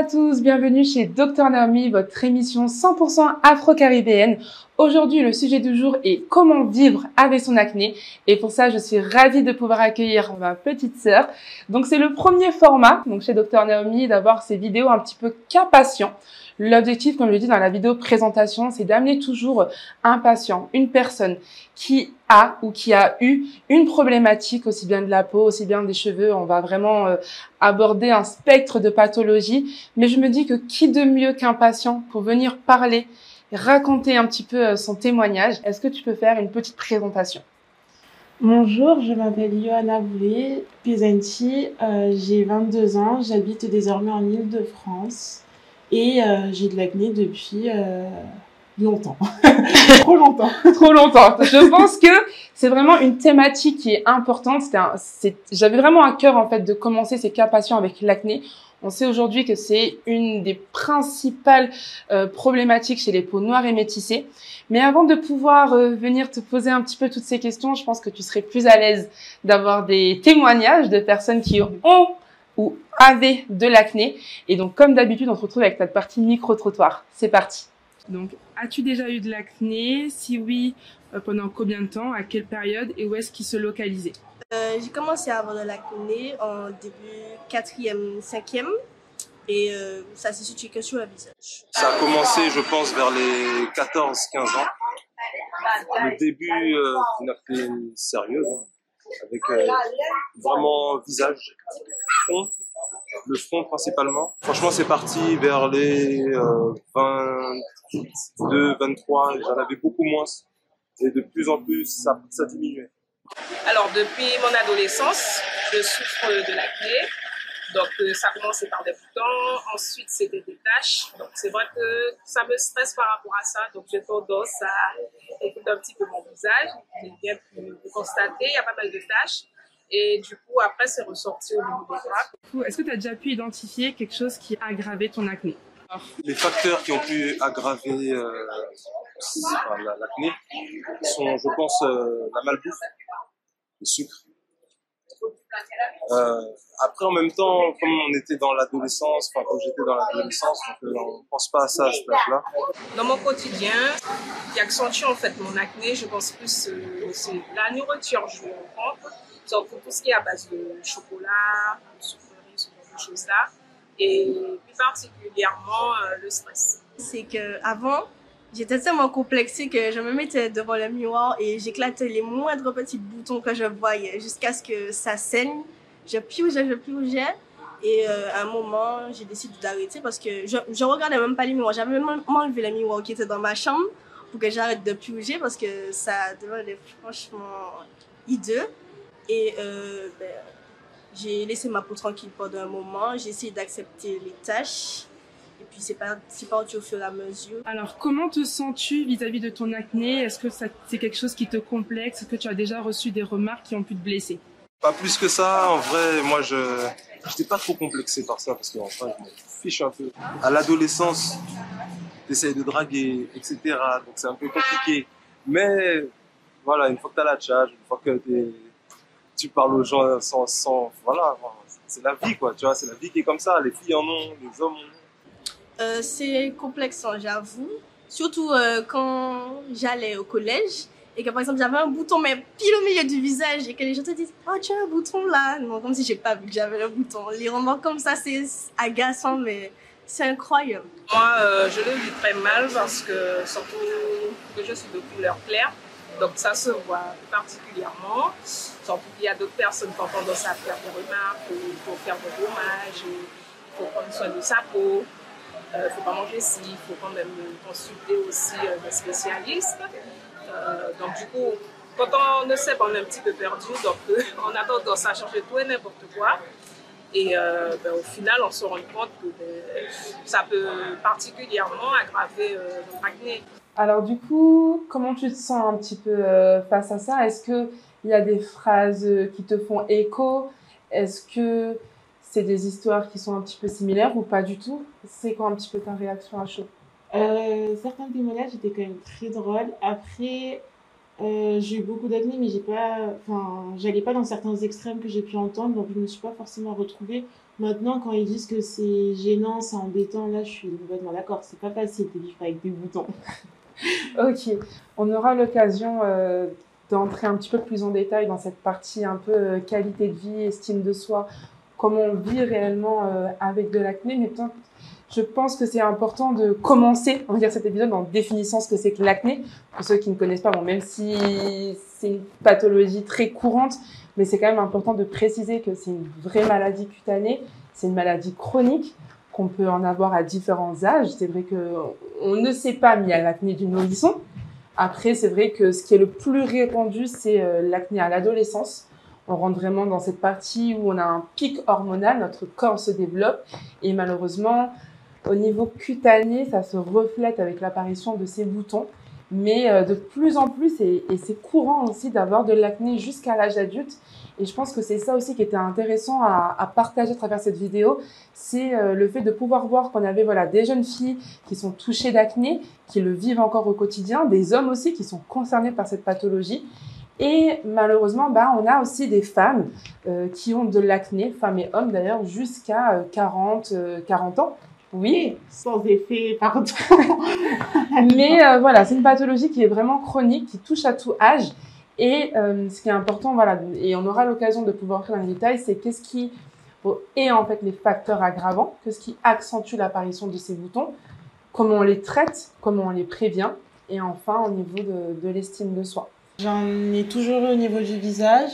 Bonjour à tous, bienvenue chez Dr Naomi, votre émission 100% afro-caribéenne. Aujourd'hui, le sujet du jour est comment vivre avec son acné. Et pour ça, je suis ravie de pouvoir accueillir ma petite sœur. Donc, c'est le premier format, donc chez Dr Naomi, d'avoir ces vidéos un petit peu cas patient. L'objectif, comme je l'ai dit dans la vidéo présentation, c'est d'amener toujours un patient, une personne qui a ou qui a eu une problématique aussi bien de la peau, aussi bien des cheveux. On va vraiment euh, aborder un spectre de pathologies. Mais je me dis que qui de mieux qu'un patient pour venir parler, raconter un petit peu euh, son témoignage. Est-ce que tu peux faire une petite présentation? Bonjour, je m'appelle Johanna Boulay, Pisanti, euh, j'ai 22 ans, j'habite désormais en Ile-de-France. Et euh, j'ai de l'acné depuis euh, longtemps. Trop longtemps. Trop longtemps. Je pense que c'est vraiment une thématique qui est importante. J'avais vraiment à cœur en fait de commencer ces cas patients avec l'acné. On sait aujourd'hui que c'est une des principales euh, problématiques chez les peaux noires et métissées. Mais avant de pouvoir euh, venir te poser un petit peu toutes ces questions, je pense que tu serais plus à l'aise d'avoir des témoignages de personnes qui ont ou avait de l'acné. Et donc, comme d'habitude, on se retrouve avec notre partie micro-trottoir. C'est parti. Donc, as-tu déjà eu de l'acné? Si oui, euh, pendant combien de temps? À quelle période? Et où est-ce qu'il se localisait? Euh, J'ai commencé à avoir de l'acné en début 4e, 5e. Et euh, ça s'est situé que sur le visage. Ça a commencé, je pense, vers les 14-15 ans. Le début d'une acné sérieuse, hein, avec vraiment visage, front, le front principalement. Franchement, c'est parti vers les euh, 22, 23. J'en avais beaucoup moins. Et de plus en plus, ça diminuait. Alors, depuis mon adolescence, je souffre de l'acné. Donc, euh, ça a commencé par des boutons. Ensuite, c'était des taches. Donc, c'est vrai que ça me stresse par rapport à ça. Donc, j'ai tendance à écouter un petit peu mon visage. J'ai bien pu constater, il y a pas mal de taches. Et du coup, après, c'est ressorti au niveau des bras. Est-ce que tu as déjà pu identifier quelque chose qui a aggravé ton acné? Les facteurs qui ont pu aggraver euh, l'acné sont, je pense, euh, la malbouffe, le sucre. Euh, après, en même temps, comme on était dans l'adolescence, enfin, quand j'étais dans l'adolescence, euh, on ne pense pas à ça à ce âge-là. Dans mon quotidien, qui accentue en fait mon acné, je pense plus euh, c'est la nourriture. Je rentre donc, pour tout ce qui est à base de chocolat, de sucreries, ce genre de choses-là. Et plus particulièrement, euh, le stress. C'est que avant, j'étais tellement complexée que je me mettais devant le miroir et j'éclatais les moindres petits boutons que je voyais jusqu'à ce que ça saigne. Je piogeais, je piogeais. Et euh, à un moment, j'ai décidé d'arrêter parce que je, je regardais même pas les miroirs. J'avais même enlevé les miroirs qui étaient dans ma chambre pour que j'arrête de pioger parce que ça devenait franchement hideux. Et euh, ben, j'ai laissé ma peau tranquille pendant un moment. J'ai essayé d'accepter les tâches. Et puis c'est parti au fur et à mesure. Alors comment te sens-tu vis-à-vis de ton acné? Est-ce que c'est quelque chose qui te complexe? Est-ce que tu as déjà reçu des remarques qui ont pu te blesser? Pas plus que ça. En vrai, moi je n'étais pas trop complexé par ça parce qu'en fait je m'en fiche un peu. À l'adolescence, essayes de draguer, etc. Donc c'est un peu compliqué. Mais voilà, une fois que tu as la charge, une fois que tu parles aux gens sans, sans voilà, c'est la vie quoi, tu vois, c'est la vie qui est comme ça. Les filles en ont, les hommes en ont. Euh, c'est complexe, hein, j'avoue. Surtout euh, quand j'allais au collège et que par exemple j'avais un bouton mais pile au milieu du visage et que les gens te disent oh tu as un bouton là non comme si j'ai pas vu que j'avais un bouton les remarques comme ça c'est agaçant mais c'est incroyable moi euh, je le vis très mal parce que surtout que je suis de couleur claire donc ça se voit particulièrement. Surtout qu'il y a d'autres personnes qui ont tendance faire des remarques, il faut faire des dommages, il faut prendre soin de sa peau, ne faut pas manger ci, il faut quand même consulter aussi euh, des spécialistes. Euh, donc du coup, quand on ne sait pas, on est un petit peu perdu, donc euh, on a tendance à changer tout et n'importe quoi. Et ben, au final, on se rend compte que ben, ça peut particulièrement aggraver notre acné. Alors du coup, comment tu te sens un petit peu euh, face à ça? Est-ce que il y a des phrases qui te font écho? Est-ce que c'est des histoires qui sont un petit peu similaires ou pas du tout? C'est quoi un petit peu ta réaction à chaud? Euh, Certains témoignages étaient quand même très drôles. Après, euh, j'ai eu beaucoup d'acné, mais j'ai pas, enfin, j'allais pas dans certains extrêmes que j'ai pu entendre, donc je me suis pas forcément retrouvée. Maintenant, quand ils disent que c'est gênant, c'est embêtant, là, je suis complètement d'accord. C'est pas facile de vivre avec des boutons. ok, on aura l'occasion euh, d'entrer un petit peu plus en détail dans cette partie un peu euh, qualité de vie, estime de soi, comment on vit réellement euh, avec de l'acné, mais je pense que c'est important de commencer, on va dire cet épisode en définissant ce que c'est que l'acné. Pour ceux qui ne connaissent pas, bon, même si c'est une pathologie très courante, mais c'est quand même important de préciser que c'est une vraie maladie cutanée, c'est une maladie chronique qu'on peut en avoir à différents âges. C'est vrai que on ne sait pas mis à l'acné du nourrisson. Après, c'est vrai que ce qui est le plus répandu, c'est euh, l'acné à l'adolescence. On rentre vraiment dans cette partie où on a un pic hormonal, notre corps se développe et malheureusement, au niveau cutané, ça se reflète avec l'apparition de ces boutons. Mais euh, de plus en plus, et, c'est courant aussi d'avoir de l'acné jusqu'à l'âge adulte. Et je pense que c'est ça aussi qui était intéressant à, partager à travers cette vidéo, c'est euh, le fait de pouvoir voir qu'on avait voilà des jeunes filles qui sont touchées d'acné, qui le vivent encore au quotidien, des hommes aussi qui sont concernés par cette pathologie. Et malheureusement, bah, on a aussi des femmes euh, qui ont de l'acné, femmes et hommes d'ailleurs, jusqu'à 40, 40 ans. Oui, sans effet, pardon. Mais euh, voilà, c'est une pathologie qui est vraiment chronique, qui touche à tout âge. Et euh, ce qui est important, voilà, et on aura l'occasion de pouvoir entrer dans les détails, c'est qu'est-ce qui est en fait les facteurs aggravants, qu'est-ce qui accentue l'apparition de ces boutons, comment on les traite, comment on les prévient, et enfin au niveau de, de l'estime de soi. J'en ai toujours eu au niveau du visage,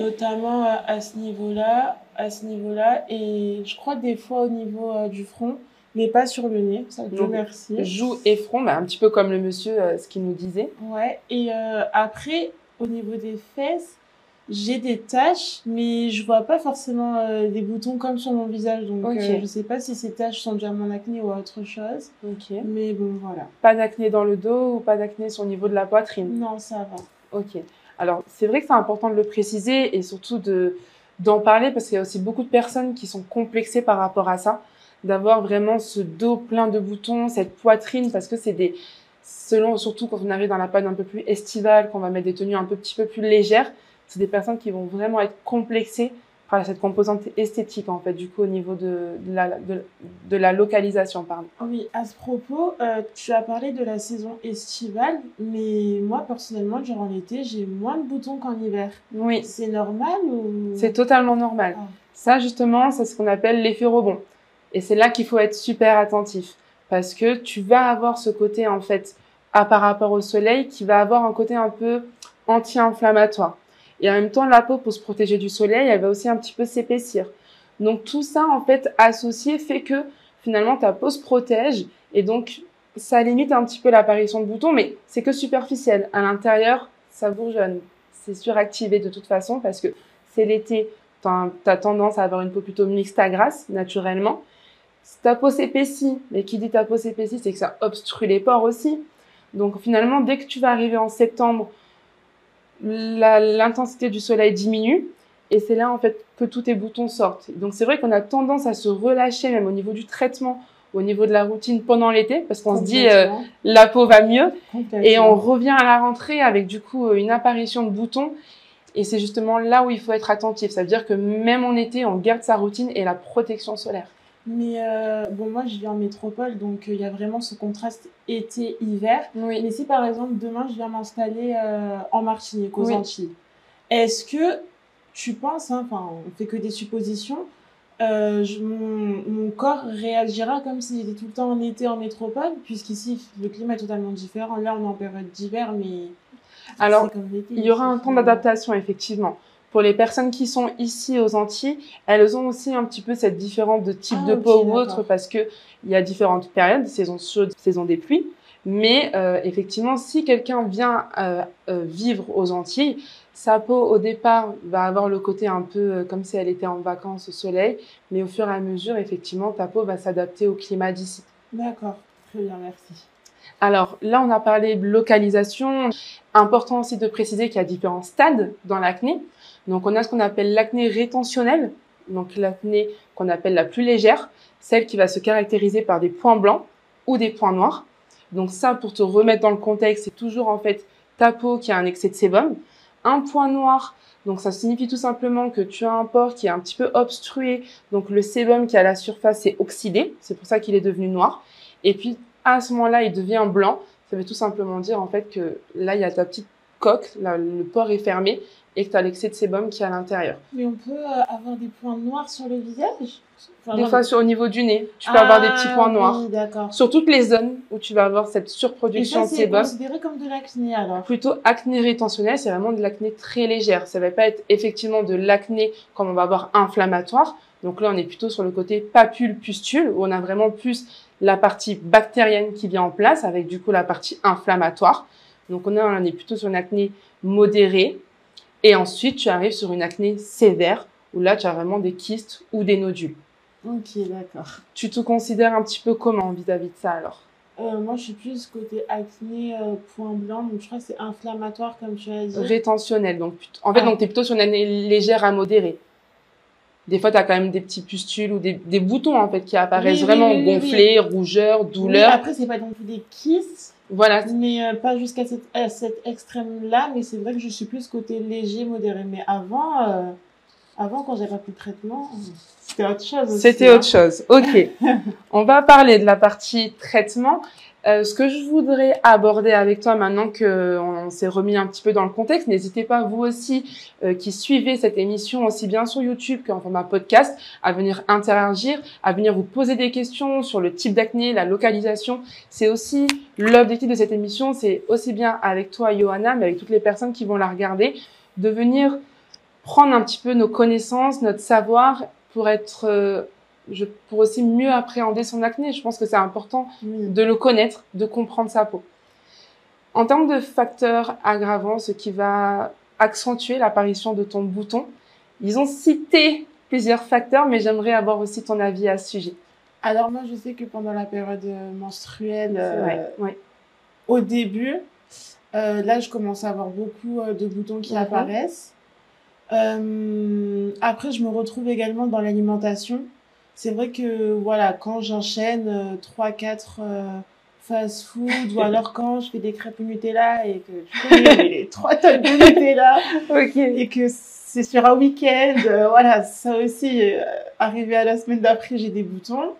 notamment euh, à ce niveau-là, à ce niveau-là, et je crois des fois au niveau du front mais pas sur le nez. Ça, Dieu merci. Joue et front, bah, un petit peu comme le monsieur, euh, ce qu'il nous disait. Ouais. Et euh, après, au niveau des fesses, j'ai des taches, mais je vois pas forcément euh, des boutons comme sur mon visage. Donc, je sais pas si ces taches sont déjà mon acné ou autre chose. Ok. Mais bon, voilà. Pas d'acné dans le dos ou pas d'acné sur le niveau de la poitrine? Non, ça va. Ok. Alors, c'est vrai que c'est important de le préciser et surtout de d'en parler parce qu'il y a aussi beaucoup de personnes qui sont complexées par rapport à ça d'avoir vraiment ce dos plein de boutons, cette poitrine, parce que c'est des, selon, surtout quand on arrive dans la période un peu plus estivale, qu'on va mettre des tenues un peu, petit peu plus légères, c'est des personnes qui vont vraiment être complexées par cette composante esthétique, en fait, du coup, au niveau de, la, de, la localisation, pardon. Oui, à ce propos, euh, tu as parlé de la saison estivale, mais moi, personnellement, durant l'été, j'ai moins de boutons qu'en hiver. Oui. C'est normal ou... C'est totalement normal. Ah. Ça, justement, c'est ce qu'on appelle l'effet rebond. Et c'est là qu'il faut être super attentif parce que tu vas avoir ce côté en fait à par rapport au soleil qui va avoir un côté un peu anti-inflammatoire. Et en même temps, la peau pour se protéger du soleil, elle va aussi un petit peu s'épaissir. Donc tout ça en fait associé fait que finalement ta peau se protège et donc ça limite un petit peu l'apparition de boutons, mais c'est que superficiel. À l'intérieur, ça bourgeonne. C'est suractivé de toute façon parce que c'est l'été. Tu as tendance à avoir une peau plutôt mixte à grasse naturellement ta peau s'épaissit, mais qui dit ta peau s'épaissit, c'est que ça obstrue les pores aussi. Donc finalement, dès que tu vas arriver en septembre, l'intensité du soleil diminue et c'est là en fait que tous tes boutons sortent. Donc c'est vrai qu'on a tendance à se relâcher même au niveau du traitement, au niveau de la routine pendant l'été parce qu'on se dit euh, la peau va mieux et on revient à la rentrée avec du coup une apparition de boutons et c'est justement là où il faut être attentif. Ça veut dire que même en été, on garde sa routine et la protection solaire. Mais euh, bon, moi, je vis en métropole, donc euh, il y a vraiment ce contraste été-hiver. Oui. Mais si par exemple demain je viens m'installer euh, en Martinique, aux Antilles, est-ce que tu penses, hein, enfin, on fait que des suppositions, je, mon, mon, corps réagira comme s'il était tout le temps en été en métropole, puisqu'ici le climat est totalement différent. Là, on est en période d'hiver, mais alors il y aura un temps d'adaptation effectivement pour les personnes qui sont ici aux Antilles, elles ont aussi un petit peu cette différence de type ah, de peau ou autre parce que il y a différentes périodes, saison chaude, saison des pluies. Mais euh, effectivement, si quelqu'un vient euh, euh, vivre aux Antilles, sa peau au départ va avoir le côté un peu comme si elle était en vacances au soleil, mais au fur et à mesure, effectivement, ta peau va s'adapter au climat d'ici. D'accord, très bien, merci. Alors là, on a parlé de localisation. Important aussi de préciser qu'il y a différents stades dans l'acné. Donc, on a ce qu'on appelle l'acné rétentionnelle, donc l'acné qu'on appelle la plus légère, celle qui va se caractériser par des points blancs ou des points noirs. Donc ça, pour te remettre dans le contexte, c'est toujours en fait ta peau qui a un excès de sébum. Un point noir, donc ça signifie tout simplement que tu as un pore qui est un petit peu obstrué, donc le sébum qui est à la surface est oxydé, c'est pour ça qu'il est devenu noir. Et puis à ce moment-là, il devient blanc. Ça veut tout simplement dire en fait que là, il y a ta petite coque, là, le pore est fermé et que tu as l'excès de sébum qui est à l'intérieur. Mais on peut euh, avoir des points noirs sur le visage? Des fois, sur, au niveau du nez, tu peux avoir des petits points Ah, noirs. Oui, d'accord. Sur toutes les zones où tu vas avoir cette Et surproduction ça, de c'est sébum. considéré comme de l'acné alors Plutôt acné rétentionnel, c'est vraiment de l'acné très légère. Ça va pas être effectivement de l'acné comme on va avoir inflammatoire. Donc là, on est plutôt sur le côté papule-pustule, où on a vraiment plus la partie bactérienne qui vient en place, avec du coup la partie inflammatoire. Donc on, on est plutôt sur une acné modérée. Et ensuite, tu arrives sur une acné sévère, où là, tu as vraiment des kystes ou des nodules. Ok, d'accord. Tu te considères un petit peu comment vis-à-vis de ça alors? Euh, moi, je suis plus côté acné, euh, point blanc, donc je crois que c'est inflammatoire, comme tu as dit. Rétentionnel. Donc, en fait, Ah. donc, t'es plutôt sur une année légère à modérée. Des fois, tu as quand même des petits pustules ou des, des boutons, en fait, qui apparaissent Oui, vraiment oui, oui, gonflés, rougeurs, douleurs. après, c'est pas non plus des kystes, Voilà. mais euh, pas jusqu'à cet, à cet extrême-là, mais c'est vrai que je suis plus côté léger, modéré. Mais avant, euh, avant quand j'avais pas pris de traitement, euh, c'était autre chose. aussi, C'était hein. autre chose. Ok. On va parler de la partie traitement. Euh, ce que je voudrais aborder avec toi maintenant que on s'est remis un petit peu dans le contexte, n'hésitez pas vous aussi euh, qui suivez cette émission aussi bien sur YouTube qu'en format podcast à venir interagir, à venir vous poser des questions sur le type d'acné, la localisation. C'est aussi l'objectif de cette émission, c'est aussi bien avec toi Johanna, mais avec toutes les personnes qui vont la regarder, de venir prendre un petit peu nos connaissances, notre savoir pour être euh, je, pour aussi mieux appréhender son acné. Je pense que c'est important de le connaître, de comprendre sa peau. En termes de facteurs aggravants, ce qui va accentuer l'apparition de ton bouton, ils ont cité plusieurs facteurs, mais j'aimerais avoir aussi ton avis à ce sujet. Alors moi, je sais que pendant la période euh, menstruelle, euh, Ouais, au début, euh, là, je commence à avoir beaucoup de boutons qui Mhm. apparaissent. Euh, après, je me retrouve également dans l'alimentation. C'est vrai que, voilà, quand j'enchaîne euh, 3-4 fast-food, ou alors quand je fais des crêpes au Nutella et que je les 3 tonnes de Nutella, Ok. et que c'est sur un week-end, euh, voilà, ça aussi, euh, arrivé à la semaine d'après, j'ai des boutons.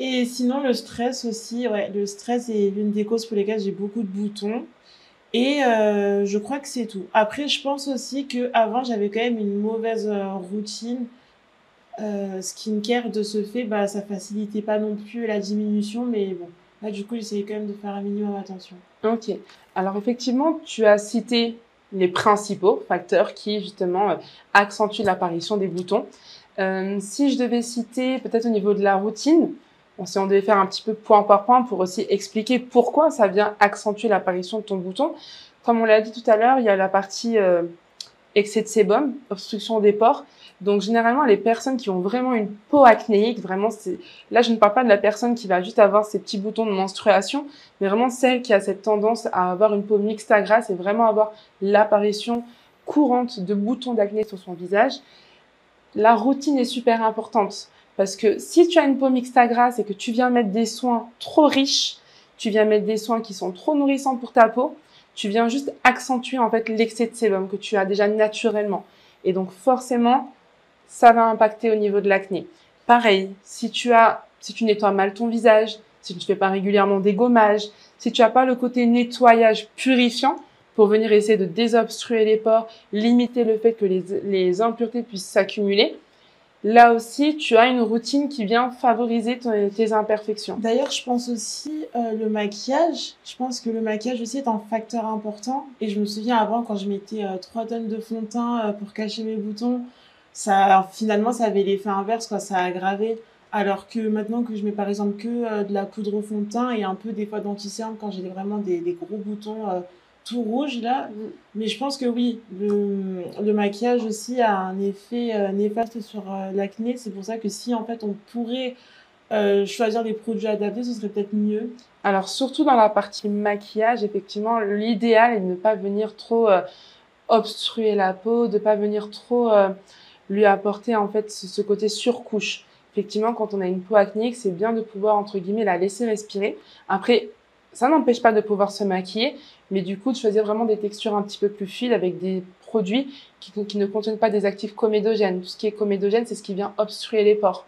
Et sinon, le stress aussi, ouais, le stress est l'une des causes pour lesquelles j'ai beaucoup de boutons. Et euh, je crois que c'est tout. Après, je pense aussi que avant j'avais quand même une mauvaise euh, routine. Euh, skincare de ce fait, bah, ça facilitait pas non plus la diminution, mais bon, là du coup, j'essayais quand même de faire un minimum attention. Ok. Alors effectivement, tu as cité les principaux facteurs qui justement euh, accentuent l'apparition des boutons. Euh, si je devais citer peut-être au niveau de la routine, bon, si on devait faire un petit peu point par point pour aussi expliquer pourquoi ça vient accentuer l'apparition de ton bouton. Comme on l'a dit tout à l'heure, il y a la partie euh, excès de sébum, obstruction des pores. Donc généralement, les personnes qui ont vraiment une peau acnéique, vraiment, c'est là je ne parle pas de la personne qui va juste avoir ces petits boutons de menstruation, mais vraiment celle qui a cette tendance à avoir une peau mixte à grasse et vraiment avoir l'apparition courante de boutons d'acné sur son visage. La routine est super importante parce que si tu as une peau mixte à grasse et que tu viens mettre des soins trop riches, tu viens mettre des soins qui sont trop nourrissants pour ta peau, tu viens juste accentuer en fait l'excès de sébum que tu as déjà naturellement. Et donc forcément, ça va impacter au niveau de l'acné. Pareil, si tu as, si tu nettoies mal ton visage, si tu ne fais pas régulièrement des gommages, si tu n'as pas le côté nettoyage purifiant pour venir essayer de désobstruer les pores, limiter le fait que les, impuretés puissent s'accumuler, là aussi, tu as une routine qui vient favoriser tes imperfections. D'ailleurs, je pense aussi euh, le maquillage. Je pense que le maquillage aussi est un facteur important. Et je me souviens avant, quand je mettais euh, 3 tonnes de fond de teint euh, pour cacher mes boutons, ça, finalement, ça avait l'effet inverse, quoi. Ça a aggravé. Alors que maintenant que je mets par exemple que euh, de la poudre au fond de teint et un peu des fois d'anti-cerne quand j'ai vraiment des, des gros boutons euh, tout rouges là. Mais je pense que oui, le, le maquillage aussi a un effet euh, néfaste sur euh, l'acné. C'est pour ça que si en fait on pourrait choisir des produits adaptés, ce serait peut-être mieux. Alors surtout dans la partie maquillage, effectivement, l'idéal est de ne pas venir trop obstruer la peau, de pas venir trop lui apporter en fait ce, côté surcouche. Effectivement, quand on a une peau acnéique, c'est bien de pouvoir entre guillemets la laisser respirer. Après, ça n'empêche pas de pouvoir se maquiller, mais du coup de choisir vraiment des textures un petit peu plus fines avec des produits qui, qui ne contiennent pas des actifs comédogènes. Tout ce qui est comédogène, c'est ce qui vient obstruer les pores.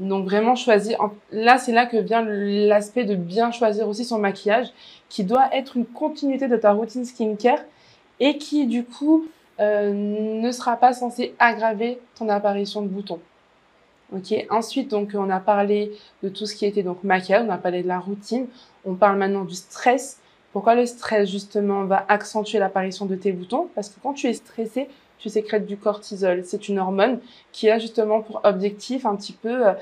Donc vraiment choisir. Là, c'est là que vient l'aspect de bien choisir aussi son maquillage, qui doit être une continuité de ta routine skincare et qui du coup euh, ne sera pas censé aggraver ton apparition de boutons. Ok. Ensuite, donc, on a parlé de tout ce qui était donc maquillage, on a parlé de la routine. On parle maintenant du stress. Pourquoi le stress justement va accentuer l'apparition de tes boutons? Parce que quand tu es stressé, tu sécrètes du cortisol. C'est une hormone qui a justement pour objectif un petit peu, euh,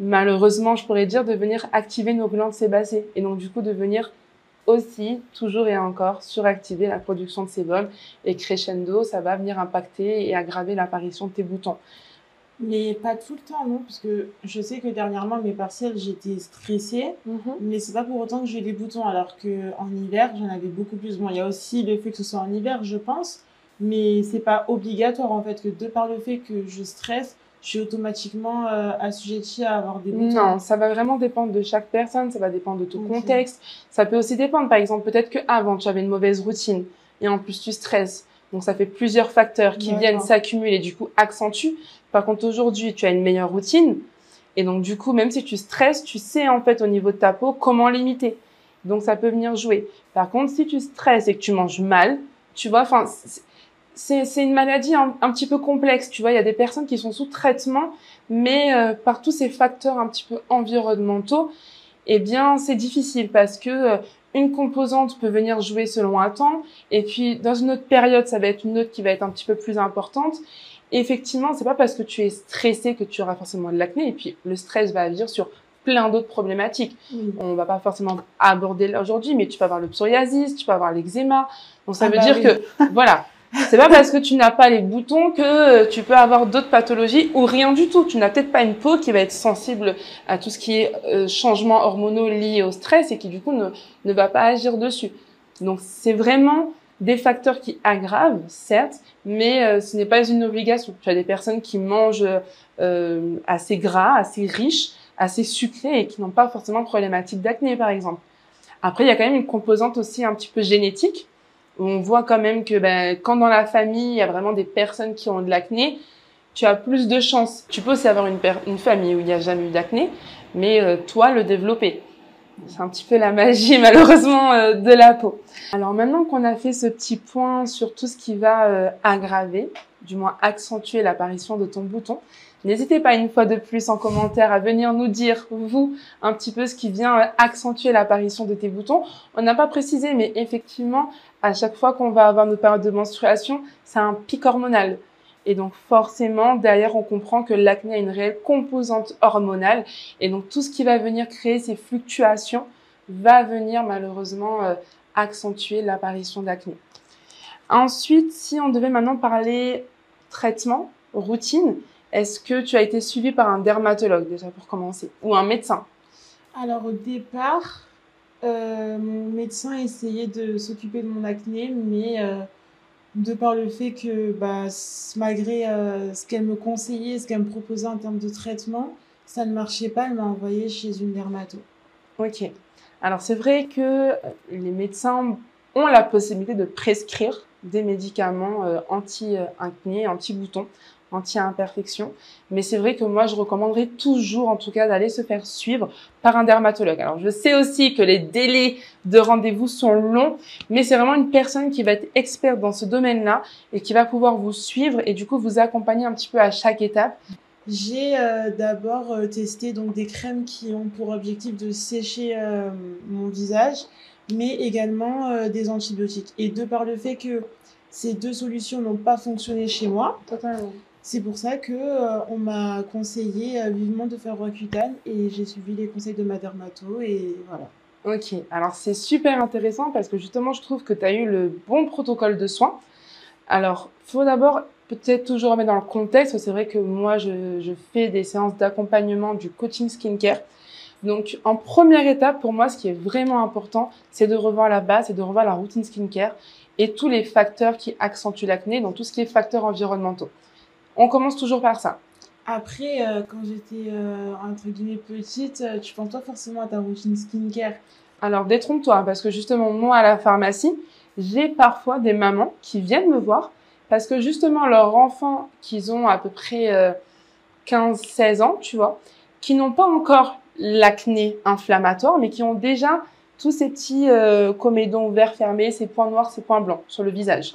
malheureusement, je pourrais dire, de venir activer nos glandes sébacées et donc du coup de venir aussi, toujours et encore, suractiver la production de sébum et crescendo, ça va venir impacter et aggraver l'apparition de tes boutons. Mais pas tout le temps, non, parce que je sais que dernièrement, mes partiels, j'étais stressée, Mhm. mais c'est pas pour autant que j'ai des boutons, alors que en hiver, j'en avais beaucoup plus. Bon, il y a aussi le fait que ce soit en hiver, je pense, mais c'est pas obligatoire en fait, que de par le fait que je stresse, je suis automatiquement euh, assujettie à avoir des boutons. Non, ça va vraiment dépendre de chaque personne, ça va dépendre de ton contexte. Ça peut aussi dépendre, par exemple, peut-être que avant tu avais une mauvaise routine et en plus tu stresses. Donc ça fait plusieurs facteurs qui viennent s'accumuler du coup accentuent. Par contre aujourd'hui tu as une meilleure routine et donc du coup même si tu stresses, tu sais en fait au niveau de ta peau comment limiter. Donc ça peut venir jouer. Par contre si tu stresses et que tu manges mal, tu vois, enfin c'est- une maladie un, un petit peu complexe. Tu vois, il y a des personnes qui sont sous traitement mais euh, par tous ces facteurs un petit peu environnementaux, eh bien, c'est difficile parce que euh, une composante peut venir jouer selon un temps, et puis dans une autre période, ça va être une autre qui va être un petit peu plus importante. Et effectivement, c'est pas parce que tu es stressé que tu auras forcément de l'acné, et puis le stress va agir sur plein d'autres problématiques. Oui. On va pas forcément aborder là aujourd'hui, mais tu peux avoir le psoriasis, tu peux avoir l'eczéma. Donc ça Ah veut bah dire oui. que voilà, c'est pas parce que tu n'as pas les boutons que euh, tu peux avoir d'autres pathologies ou rien du tout. Tu n'as peut-être pas une peau qui va être sensible à tout ce qui est euh, changements hormonaux liés au stress et qui du coup ne, ne va pas agir dessus. Donc c'est vraiment des facteurs qui aggravent, certes, mais euh, ce n'est pas une obligation. Tu as des personnes qui mangent euh, assez gras, assez riches, assez sucrés et qui n'ont pas forcément de problématique d'acné, par exemple. Après, il y a quand même une composante aussi un petit peu génétique. On voit quand même que ben, quand dans la famille, il y a vraiment des personnes qui ont de l'acné, tu as plus de chances. Tu peux aussi avoir une, une famille où il n'y a jamais eu d'acné, mais euh, toi, le développer. C'est un petit peu la magie, malheureusement, euh, de la peau. Alors maintenant qu'on a fait ce petit point sur tout ce qui va euh, aggraver, du moins accentuer l'apparition de ton bouton, n'hésitez pas une fois de plus en commentaire à venir nous dire, vous, un petit peu ce qui vient euh, accentuer l'apparition de tes boutons. On n'a pas précisé, mais effectivement, à chaque fois qu'on va avoir nos périodes de menstruation, c'est un pic hormonal. Et donc forcément, derrière, on comprend que l'acné a une réelle composante hormonale. Et donc tout ce qui va venir créer ces fluctuations va venir malheureusement euh, accentuer l'apparition d'acné. Ensuite, si on devait maintenant parler traitement, routine, est-ce que tu as été suivi par un dermatologue déjà pour commencer ou un médecin? Alors au départ, euh, mon médecin essayait de s'occuper de mon acné, mais euh, de par le fait que bah, malgré euh, ce qu'elle me conseillait, ce qu'elle me proposait en termes de traitement, ça ne marchait pas, elle m'a envoyée chez une dermato. Ok. Alors c'est vrai que les médecins ont la possibilité de prescrire des médicaments anti-acné, anti-boutons, anti-imperfection. Mais c'est vrai que moi, je recommanderais toujours, en tout cas, d'aller se faire suivre par un dermatologue. Alors, je sais aussi que les délais de rendez-vous sont longs, mais c'est vraiment une personne qui va être experte dans ce domaine-là et qui va pouvoir vous suivre et du coup vous accompagner un petit peu à chaque étape. J'ai euh, d'abord euh, testé donc des crèmes qui ont pour objectif de sécher euh, mon visage, mais également des antibiotiques. Et de par le fait que ces deux solutions n'ont pas fonctionné chez moi, Totalement. C'est pour ça que euh, on m'a conseillé euh, vivement de faire Roaccutane et j'ai suivi les conseils de ma dermato et voilà. Ok, alors c'est super intéressant parce que justement, je trouve que tu as eu le bon protocole de soins. Alors, faut d'abord peut-être toujours remettre dans le contexte. C'est vrai que moi, je, je fais des séances d'accompagnement du coaching skincare. Donc, en première étape, pour moi, ce qui est vraiment important, c'est de revoir la base et de revoir la routine skincare et tous les facteurs qui accentuent l'acné, donc tout ce qui est facteurs environnementaux. On commence toujours par ça. Après, euh, quand j'étais euh, entre guillemets petite, euh, tu penses pas forcément à ta routine skincare? Alors détrompe-toi, parce que justement, moi à la pharmacie, j'ai parfois des mamans qui viennent me voir parce que justement leurs enfants qu'ils ont à peu près 15-16 euh, ans, tu vois, qui n'ont pas encore l'acné inflammatoire, mais qui ont déjà tous ces petits comédons verts fermés, ces points noirs, ces points blancs sur le visage.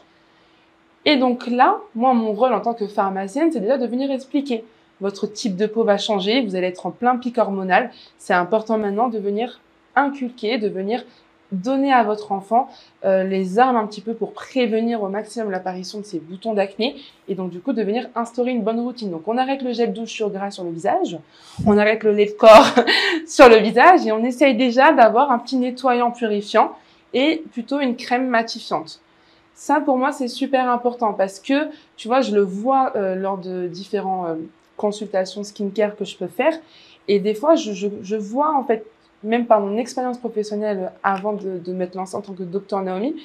Et donc là, moi, mon rôle en tant que pharmacienne, c'est déjà de venir expliquer. Votre type de peau va changer, vous allez être en plein pic hormonal. C'est important maintenant de venir inculquer, de venir donner à votre enfant euh, les armes un petit peu pour prévenir au maximum l'apparition de ces boutons d'acné et donc du coup de venir instaurer une bonne routine. Donc on arrête le gel douche sur gras sur le visage, on arrête le lait de corps sur le visage et on essaye déjà d'avoir un petit nettoyant purifiant et plutôt une crème matifiante. Ça pour moi c'est super important parce que tu vois je le vois euh, lors de différents euh, consultations skincare que je peux faire et des fois je, je, je vois en fait même par mon expérience professionnelle avant de, de m'être lancée en tant que docteur Naomi,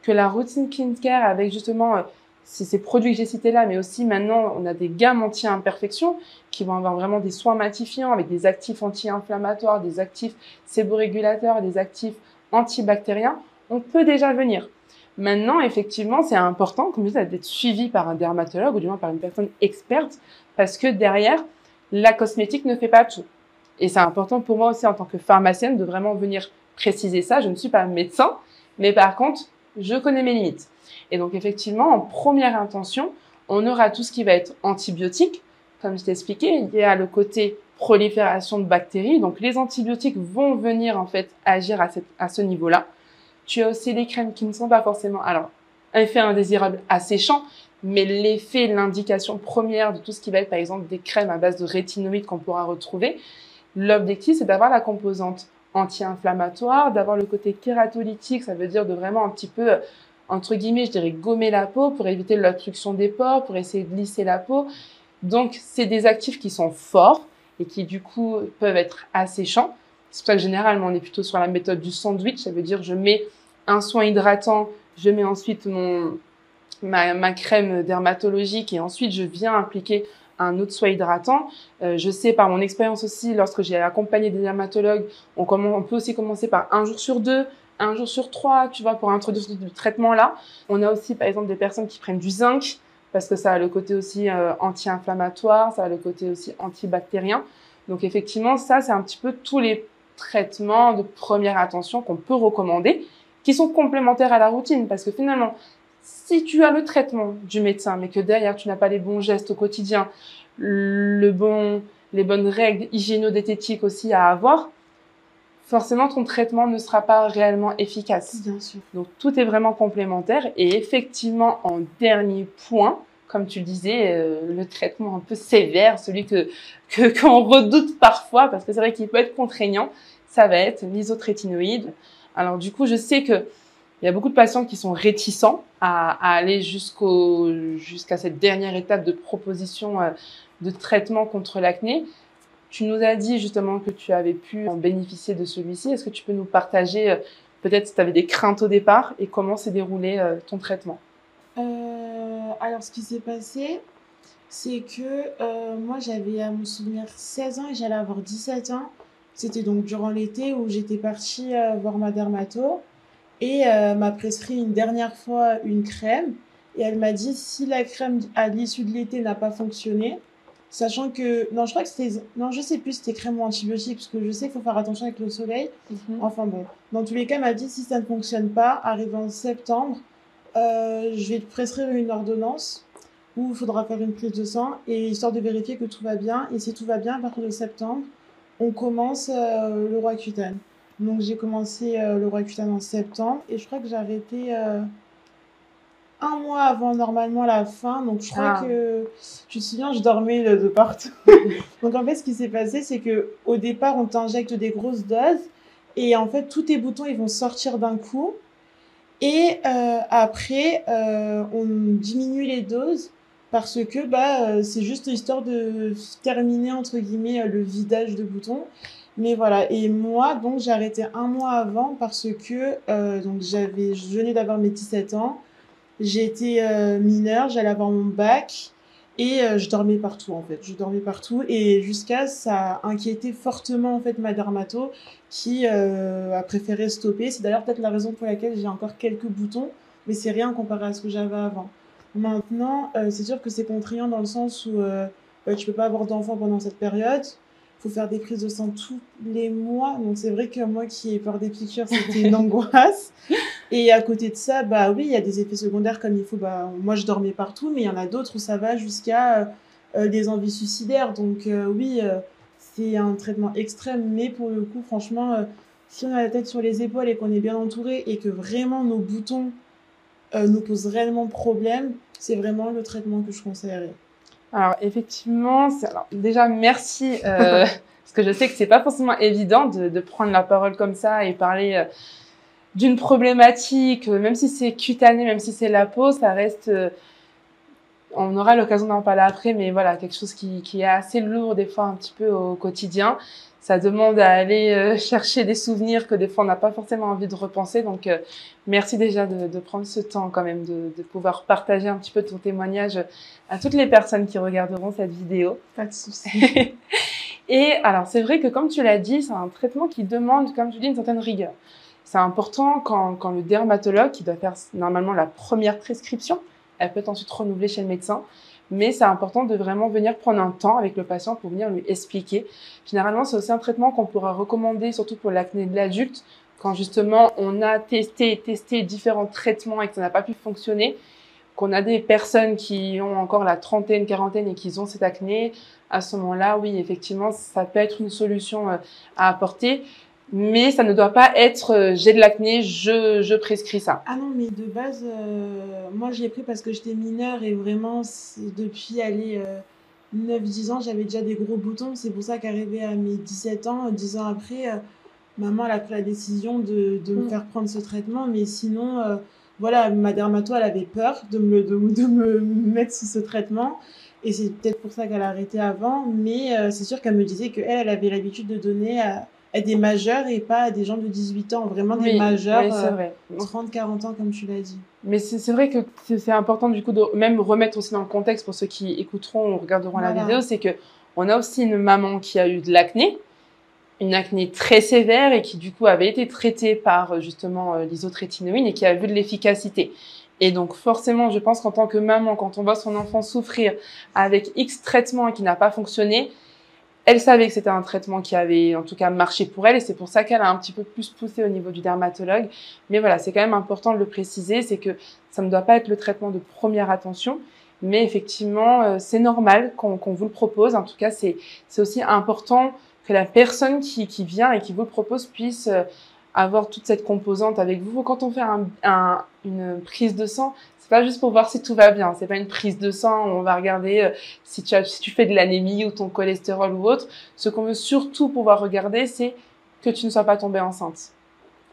que la routine skincare avec justement euh, ces produits que j'ai cités là, mais aussi maintenant on a des gammes anti-imperfection qui vont avoir vraiment des soins matifiants avec des actifs anti-inflammatoires, des actifs séborégulateurs, des actifs antibactériens, on peut déjà venir. Maintenant, effectivement, c'est important, comme je disais, d'être suivi par un dermatologue ou du moins par une personne experte, parce que derrière, la cosmétique ne fait pas tout. Et c'est important pour moi aussi en tant que pharmacienne de vraiment venir préciser ça. Je ne suis pas médecin, mais par contre, je connais mes limites. Et donc effectivement, en première intention, on aura tout ce qui va être antibiotique. Comme je t'ai expliqué, il y a le côté prolifération de bactéries. Donc les antibiotiques vont venir en fait agir à, à ce niveau-là. Tu as aussi les crèmes qui ne sont pas forcément, alors, effet indésirable asséchant, mais l'effet, l'indication première de tout ce qui va être par exemple des crèmes à base de rétinoïdes qu'on pourra retrouver, L'objectif, c'est d'avoir la composante anti-inflammatoire, d'avoir le côté kératolytique, ça veut dire de vraiment un petit peu, entre guillemets, je dirais gommer la peau pour éviter l'obstruction des pores, pour essayer de lisser la peau. Donc, c'est des actifs qui sont forts et qui, du coup, peuvent être asséchants. C'est pour ça que généralement, on est plutôt sur la méthode du sandwich. Ça veut dire, je mets un soin hydratant, je mets ensuite mon, ma, crème dermatologique et ensuite je viens appliquer un autre soin hydratant. Euh, je sais par mon expérience aussi, lorsque j'ai accompagné des dermatologues, on, on, peut aussi commencer par un jour sur deux, un jour sur trois, tu vois, pour introduire ce traitement-là. On a aussi, par exemple, des personnes qui prennent du zinc, parce que ça a le côté aussi euh, anti-inflammatoire, ça a le côté aussi antibactérien. Donc effectivement, ça, c'est un petit peu tous les traitements de première attention qu'on peut recommander, qui sont complémentaires à la routine, parce que finalement, si tu as le traitement du médecin, mais que derrière tu n'as pas les bons gestes au quotidien, le bon, les bonnes règles hygiéno-dététiques aussi à avoir, forcément ton traitement ne sera pas réellement efficace. Bien sûr. Donc tout est vraiment complémentaire et effectivement en dernier point, comme tu le disais, euh, le traitement un peu sévère, celui que qu'on redoute parfois parce que c'est vrai qu'il peut être contraignant, ça va être l'isotrétinoïde. Alors du coup, je sais que il y a beaucoup de patients qui sont réticents à, à aller jusqu'au jusqu'à cette dernière étape de proposition euh, de traitement contre l'acné. Tu nous as dit justement que tu avais pu en bénéficier de celui-ci. Est-ce que tu peux nous partager euh, peut-être si tu avais des craintes au départ et comment s'est déroulé euh, ton traitement? Alors ce qui s'est passé, c'est que moi j'avais à mon souvenir 16 ans et j'allais avoir 17 ans. C'était donc durant l'été où j'étais partie voir ma dermato et euh, m'a prescrit une dernière fois une crème. Et elle m'a dit si la crème à l'issue de l'été n'a pas fonctionné, sachant que non, je crois que c'était non, je sais plus c'était crème ou antibiotique parce que je sais qu'il faut faire attention avec le soleil. Mhm. Enfin bon, dans tous les cas, elle m'a dit si ça ne fonctionne pas, arrivé en septembre, euh, je vais te prescrire une ordonnance où il faudra faire une prise de sang et histoire de vérifier que tout va bien. Et si tout va bien, à partir de septembre, on commence euh, le Roaccutane. Donc j'ai commencé euh, le Roaccutane en septembre et je crois que j'ai arrêté un mois avant normalement la fin. Donc je crois ah. que je me souviens, je dormais de, partout. donc en fait, ce qui s'est passé, c'est que au départ, on t'injecte des grosses doses et en fait, tous tes boutons ils vont sortir d'un coup. Et euh, après, on diminue les doses parce que bah c'est juste histoire de terminer entre guillemets le vidage de boutons. Mais voilà, et moi, donc j'ai arrêté un mois avant parce que euh, donc j'avais, je venais d'avoir mes 17 ans, j'étais euh, mineure, j'allais avoir mon bac, Et euh, je dormais partout en fait, je dormais partout et jusqu'à ça a inquiété fortement en fait ma dermato qui euh, a préféré stopper. C'est d'ailleurs peut-être la raison pour laquelle j'ai encore quelques boutons, mais c'est rien comparé à ce que j'avais avant. Maintenant, euh, c'est sûr que c'est contraignant dans le sens où euh, bah, tu peux pas avoir d'enfant pendant cette période. Faut faire des prises de sang tous les mois. Donc c'est vrai que moi qui ai peur des piqûres, c'était une angoisse. Et à côté de ça, bah oui, il y a des effets secondaires comme il faut. Bah moi je dormais partout, mais il y en a d'autres où ça va jusqu'à euh, euh, des envies suicidaires. Donc euh, oui, euh, c'est un traitement extrême, mais pour le coup, franchement, si on a la tête sur les épaules et qu'on est bien entouré et que vraiment nos boutons nous posent réellement problème, c'est vraiment le traitement que je conseillerais. Alors effectivement, alors, déjà merci euh, parce que je sais que c'est pas forcément évident de, de prendre la parole comme ça et parler euh, d'une problématique, euh, même si c'est cutané, même si c'est la peau, ça reste. euh, on aura l'occasion d'en parler après, mais voilà, quelque chose qui, qui est assez lourd des fois un petit peu au quotidien. Ça demande à aller euh, chercher des souvenirs que des fois on n'a pas forcément envie de repenser. Donc euh, merci déjà de, de prendre ce temps quand même, de, de pouvoir partager un petit peu ton témoignage à toutes les personnes qui regarderont cette vidéo. Pas de souci. Et alors, c'est vrai que comme tu l'as dit, c'est un traitement qui demande, comme tu dis, une certaine rigueur. C'est important quand, quand le dermatologue, qui doit faire normalement la première prescription, elle peut ensuite renouvelée chez le médecin, mais c'est important de vraiment venir prendre un temps avec le patient pour venir lui expliquer. Généralement, c'est aussi un traitement qu'on pourra recommander, surtout pour l'acné de l'adulte, quand justement on a testé testé différents traitements et que ça n'a pas pu fonctionner, qu'on a des personnes qui ont encore la trentaine, quarantaine et qui ont cette acné, à ce moment-là, oui, effectivement, ça peut être une solution euh, à apporter, mais ça ne doit pas être euh, j'ai de l'acné, je, je prescris ça. Ah non, mais de base, euh, moi je l'ai pris parce que j'étais mineure et vraiment, depuis aller 9-10 ans, j'avais déjà des gros boutons. C'est pour ça qu'arrivé à mes 17 ans, 10 ans après, euh, maman elle a pris la décision de, de me Mm. faire prendre ce traitement. Mais sinon, euh, voilà, ma dermato, elle avait peur de me, de, de me mettre sous ce traitement. Et c'est peut-être pour ça qu'elle a arrêté avant. Mais euh, c'est sûr qu'elle me disait qu'elle, elle avait l'habitude de donner à, à des majeurs et pas à des gens de 18 ans, vraiment des Oui, majeurs. oui, c'est euh, vrai. 30-40 ans, comme tu l'as dit. Mais c'est c'est vrai que c'est important du coup de même remettre aussi dans le contexte pour ceux qui écouteront ou regarderont la vidéo, c'est que on a aussi une maman qui a eu de l'acné, une acné très sévère et qui du coup avait été traitée par euh, justement euh, l'isotrétinoïne et qui a vu de l'efficacité. Et donc forcément, je pense qu'en tant que maman, quand on voit son enfant souffrir avec X traitement et qui n'a pas fonctionné, elle savait que c'était un traitement qui avait en tout cas marché pour elle et c'est pour ça qu'elle a un petit peu plus poussé au niveau du dermatologue. Mais voilà, c'est quand même important de le préciser, c'est que ça ne doit pas être le traitement de première attention, mais effectivement, euh, c'est normal qu'on vous le propose. En tout cas, c'est c'est aussi important que la personne qui, qui vient et qui vous le propose puisse euh, avoir toute cette composante avec vous. Quand on fait un, un- une prise de sang, c'est pas juste pour voir si tout va bien. C'est pas une prise de sang où on va regarder euh, si tu as, si tu fais de l'anémie ou ton cholestérol ou autre. Ce qu'on veut surtout pouvoir regarder, c'est que tu ne sois pas tombée enceinte.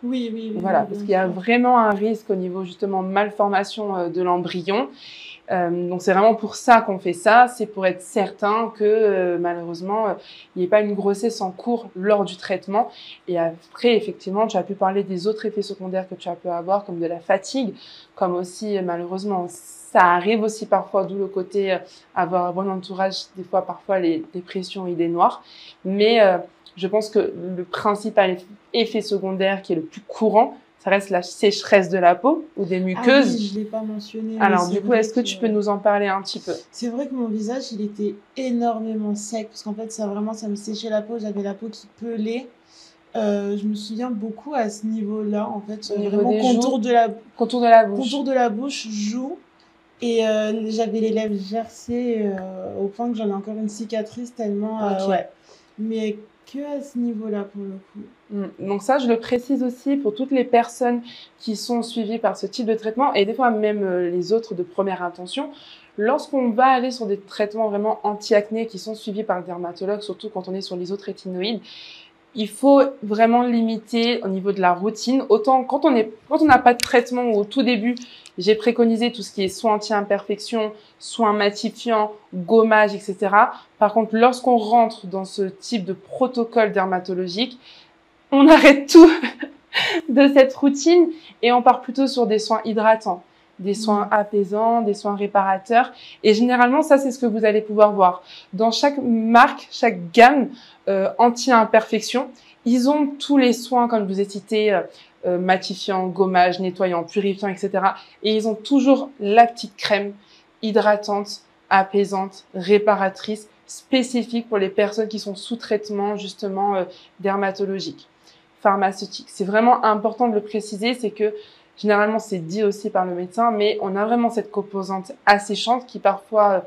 Oui, oui, oui. Voilà, oui, parce qu'il y a vraiment un risque au niveau justement malformation euh, de l'embryon. Euh, donc c'est vraiment pour ça qu'on fait ça, c'est pour être certain que euh, malheureusement euh, il n'y ait pas une grossesse en cours lors du traitement. Et après effectivement tu as pu parler des autres effets secondaires que tu as pu avoir comme de la fatigue, comme aussi euh, malheureusement ça arrive aussi parfois d'où le côté euh, avoir un bon entourage, des fois parfois les dépressions, idées noires. Mais euh, je pense que le principal effet secondaire qui est le plus courant, ça reste la sécheresse de la peau ou des Ah muqueuses. oui, je l'ai pas mentionné. Alors du coup, est-ce que tu peux nous en parler un petit peu? C'est vrai que mon visage, il était énormément sec parce qu'en fait, ça vraiment, ça me séchait la peau. J'avais la peau qui pelait. Euh, je me souviens beaucoup à ce niveau-là, en fait, Au euh, niveau vraiment contour joues? de la Contour de la bouche. contour de la bouche, joue. Et euh, j'avais les lèvres gercées euh, au point que j'en ai encore une cicatrice tellement. euh, Ok. ouais. Mais que à ce niveau-là pour le coup. Mm. Donc ça, je le précise aussi pour toutes les personnes qui sont suivies par ce type de traitement et des fois même euh, les autres de première intention. Lorsqu'on va aller sur des traitements vraiment anti-acné qui sont suivis par le dermatologue, surtout quand on est sur l'isotrétinoïde, il faut vraiment limiter au niveau de la routine. Autant quand on est, quand on n'a pas de traitement ou au tout début, j'ai préconisé tout ce qui est soins anti-imperfection, soins matifiants, gommage, etc. Par contre, lorsqu'on rentre dans ce type de protocole dermatologique, on arrête tout de cette routine et on part plutôt sur des soins hydratants. des soins apaisants, des soins réparateurs. Et généralement, ça, c'est ce que vous allez pouvoir voir. Dans chaque marque, chaque gamme anti-imperfection, ils ont tous les soins, comme je vous ai cité, euh, euh, matifiant, gommage, nettoyant, purifiant, etc. Et ils ont toujours la petite crème hydratante, apaisante, réparatrice, spécifique pour les personnes qui sont sous traitement justement euh, dermatologique, pharmaceutique. C'est vraiment important de le préciser, c'est que généralement c'est dit aussi par le médecin, mais on a vraiment cette composante asséchante qui parfois euh,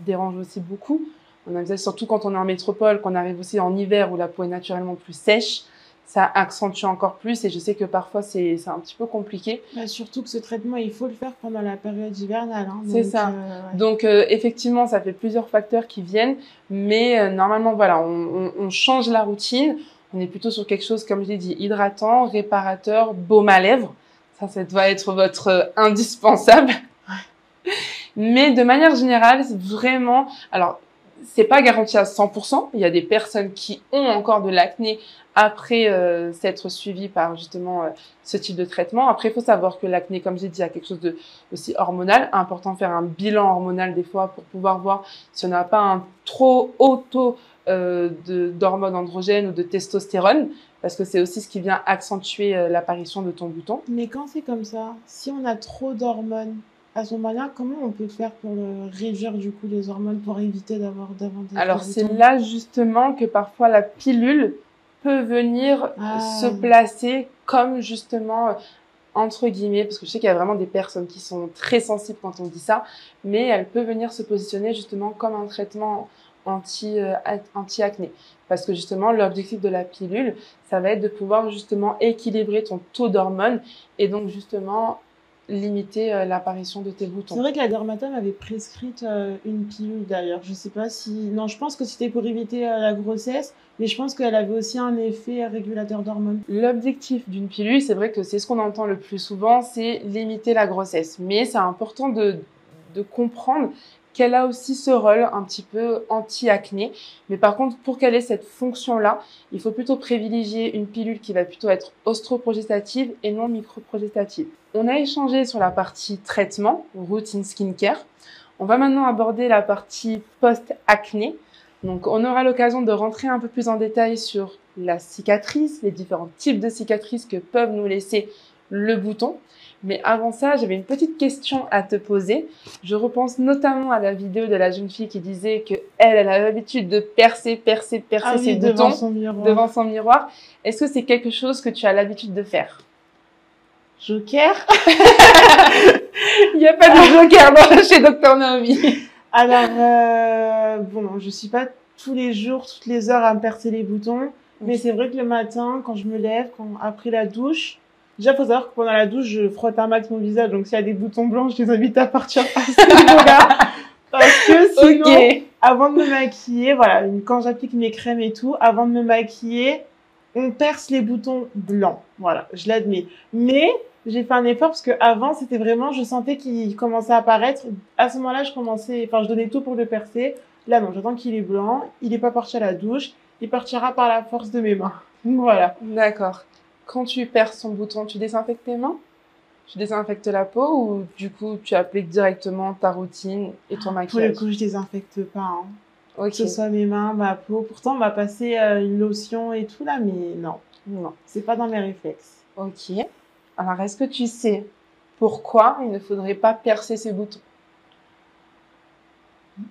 dérange aussi beaucoup. On a surtout quand on est en métropole, qu'on arrive aussi en hiver où la peau est naturellement plus sèche ça accentue encore plus et je sais que parfois c'est un petit peu compliqué. Bah, surtout que ce traitement, il faut le faire pendant la période hivernale. Hein, c'est ça. Euh, donc euh, effectivement, ça fait plusieurs facteurs qui viennent, mais euh, normalement, voilà, on, on, on, change la routine. On est plutôt sur quelque chose, comme je l'ai dit, hydratant, réparateur, baume à lèvres. Ça, ça doit être votre indispensable. mais de manière générale, c'est vraiment... Alors, c'est pas garanti à 100%. Il y a des personnes qui ont encore de l'acné après euh, s'être suivi par justement euh, ce type de traitement. Après, il faut savoir que l'acné, comme j'ai dit, a quelque chose de aussi hormonal. Important faire un bilan hormonal des fois pour pouvoir voir si on n'a pas un trop haut taux euh, d'hormones androgènes ou de testostérone, parce que c'est aussi ce qui vient accentuer euh, l'apparition de ton bouton. Mais quand c'est comme ça, si on a trop d'hormones, à ce moment-là, comment on peut faire pour réduire du coup les hormones pour éviter d'avoir davantage Alors c'est là justement que parfois la pilule peut venir ah. se placer comme justement euh, entre guillemets, parce que je sais qu'il y a vraiment des personnes qui sont très sensibles quand on dit ça, mais elle peut venir se positionner justement comme un traitement anti euh, anti acné parce que justement l'objectif de la pilule ça va être de pouvoir justement équilibrer ton taux d'hormones et donc justement limiter euh, l'apparition de tes boutons. C'est vrai que la dermatome avait prescrite euh, une pilule d'ailleurs. Je sais pas si non, je pense que c'était pour éviter euh, la grossesse, mais je pense qu'elle avait aussi un effet régulateur d'hormones. L'objectif d'une pilule, c'est vrai que c'est ce qu'on entend le plus souvent, c'est limiter la grossesse. Mais c'est important de de comprendre qu'elle a aussi ce rôle un petit peu anti-acné. Mais par contre, pour qu'elle ait cette fonction-là, il faut plutôt privilégier une pilule qui va plutôt être ostroprogestative et non microprogestative. On a échangé sur la partie traitement, routine skincare. On va maintenant aborder la partie post-acné. Donc, on aura l'occasion de rentrer un peu plus en détail sur la cicatrice, les différents types de cicatrices que peuvent nous laisser le bouton. Mais avant ça, j'avais une petite question à te poser. Je repense notamment à la vidéo de la jeune fille qui disait que elle, elle a l'habitude de percer, percer, percer ah ses devant boutons son miroir. devant son miroir. Est-ce que c'est quelque chose que tu as l'habitude de faire? Joker? Il n'y a pas de joker dans, chez Dr Naomi. Alors, euh, bon, je suis pas tous les jours, toutes les heures à me percer les boutons. Mais c'est vrai que le matin, quand je me lève, quand, après la douche, Déjà, faut savoir que pendant la douche, je frotte un max mon visage. Donc, s'il y a des boutons blancs, je les invite à partir à ce niveau-là. Parce que sinon, avant de me maquiller, voilà, quand j'applique mes crèmes et tout, avant de me maquiller, on perce les boutons blancs. Voilà, je l'admets. Mais j'ai fait un effort parce que avant, c'était vraiment, je sentais qu'il commençait à apparaître. À ce moment-là, je commençais, enfin, je donnais tout pour le percer. Là, non, j'attends qu'il est blanc. Il est pas parti à la douche. Il partira par la force de mes mains. Voilà. D'accord quand tu perds ton bouton, tu désinfectes tes mains? Tu désinfectes la peau ou du coup tu appliques directement ta routine et ton maquillage Pour le coup, je désinfecte pas. Hein. Que ce soit mes mains, ma peau. Pourtant, on m'a passé euh, une lotion et tout là, mais non. Non, c'est pas dans mes réflexes. Ok. Alors, est-ce que tu sais pourquoi il ne faudrait pas percer ses boutons?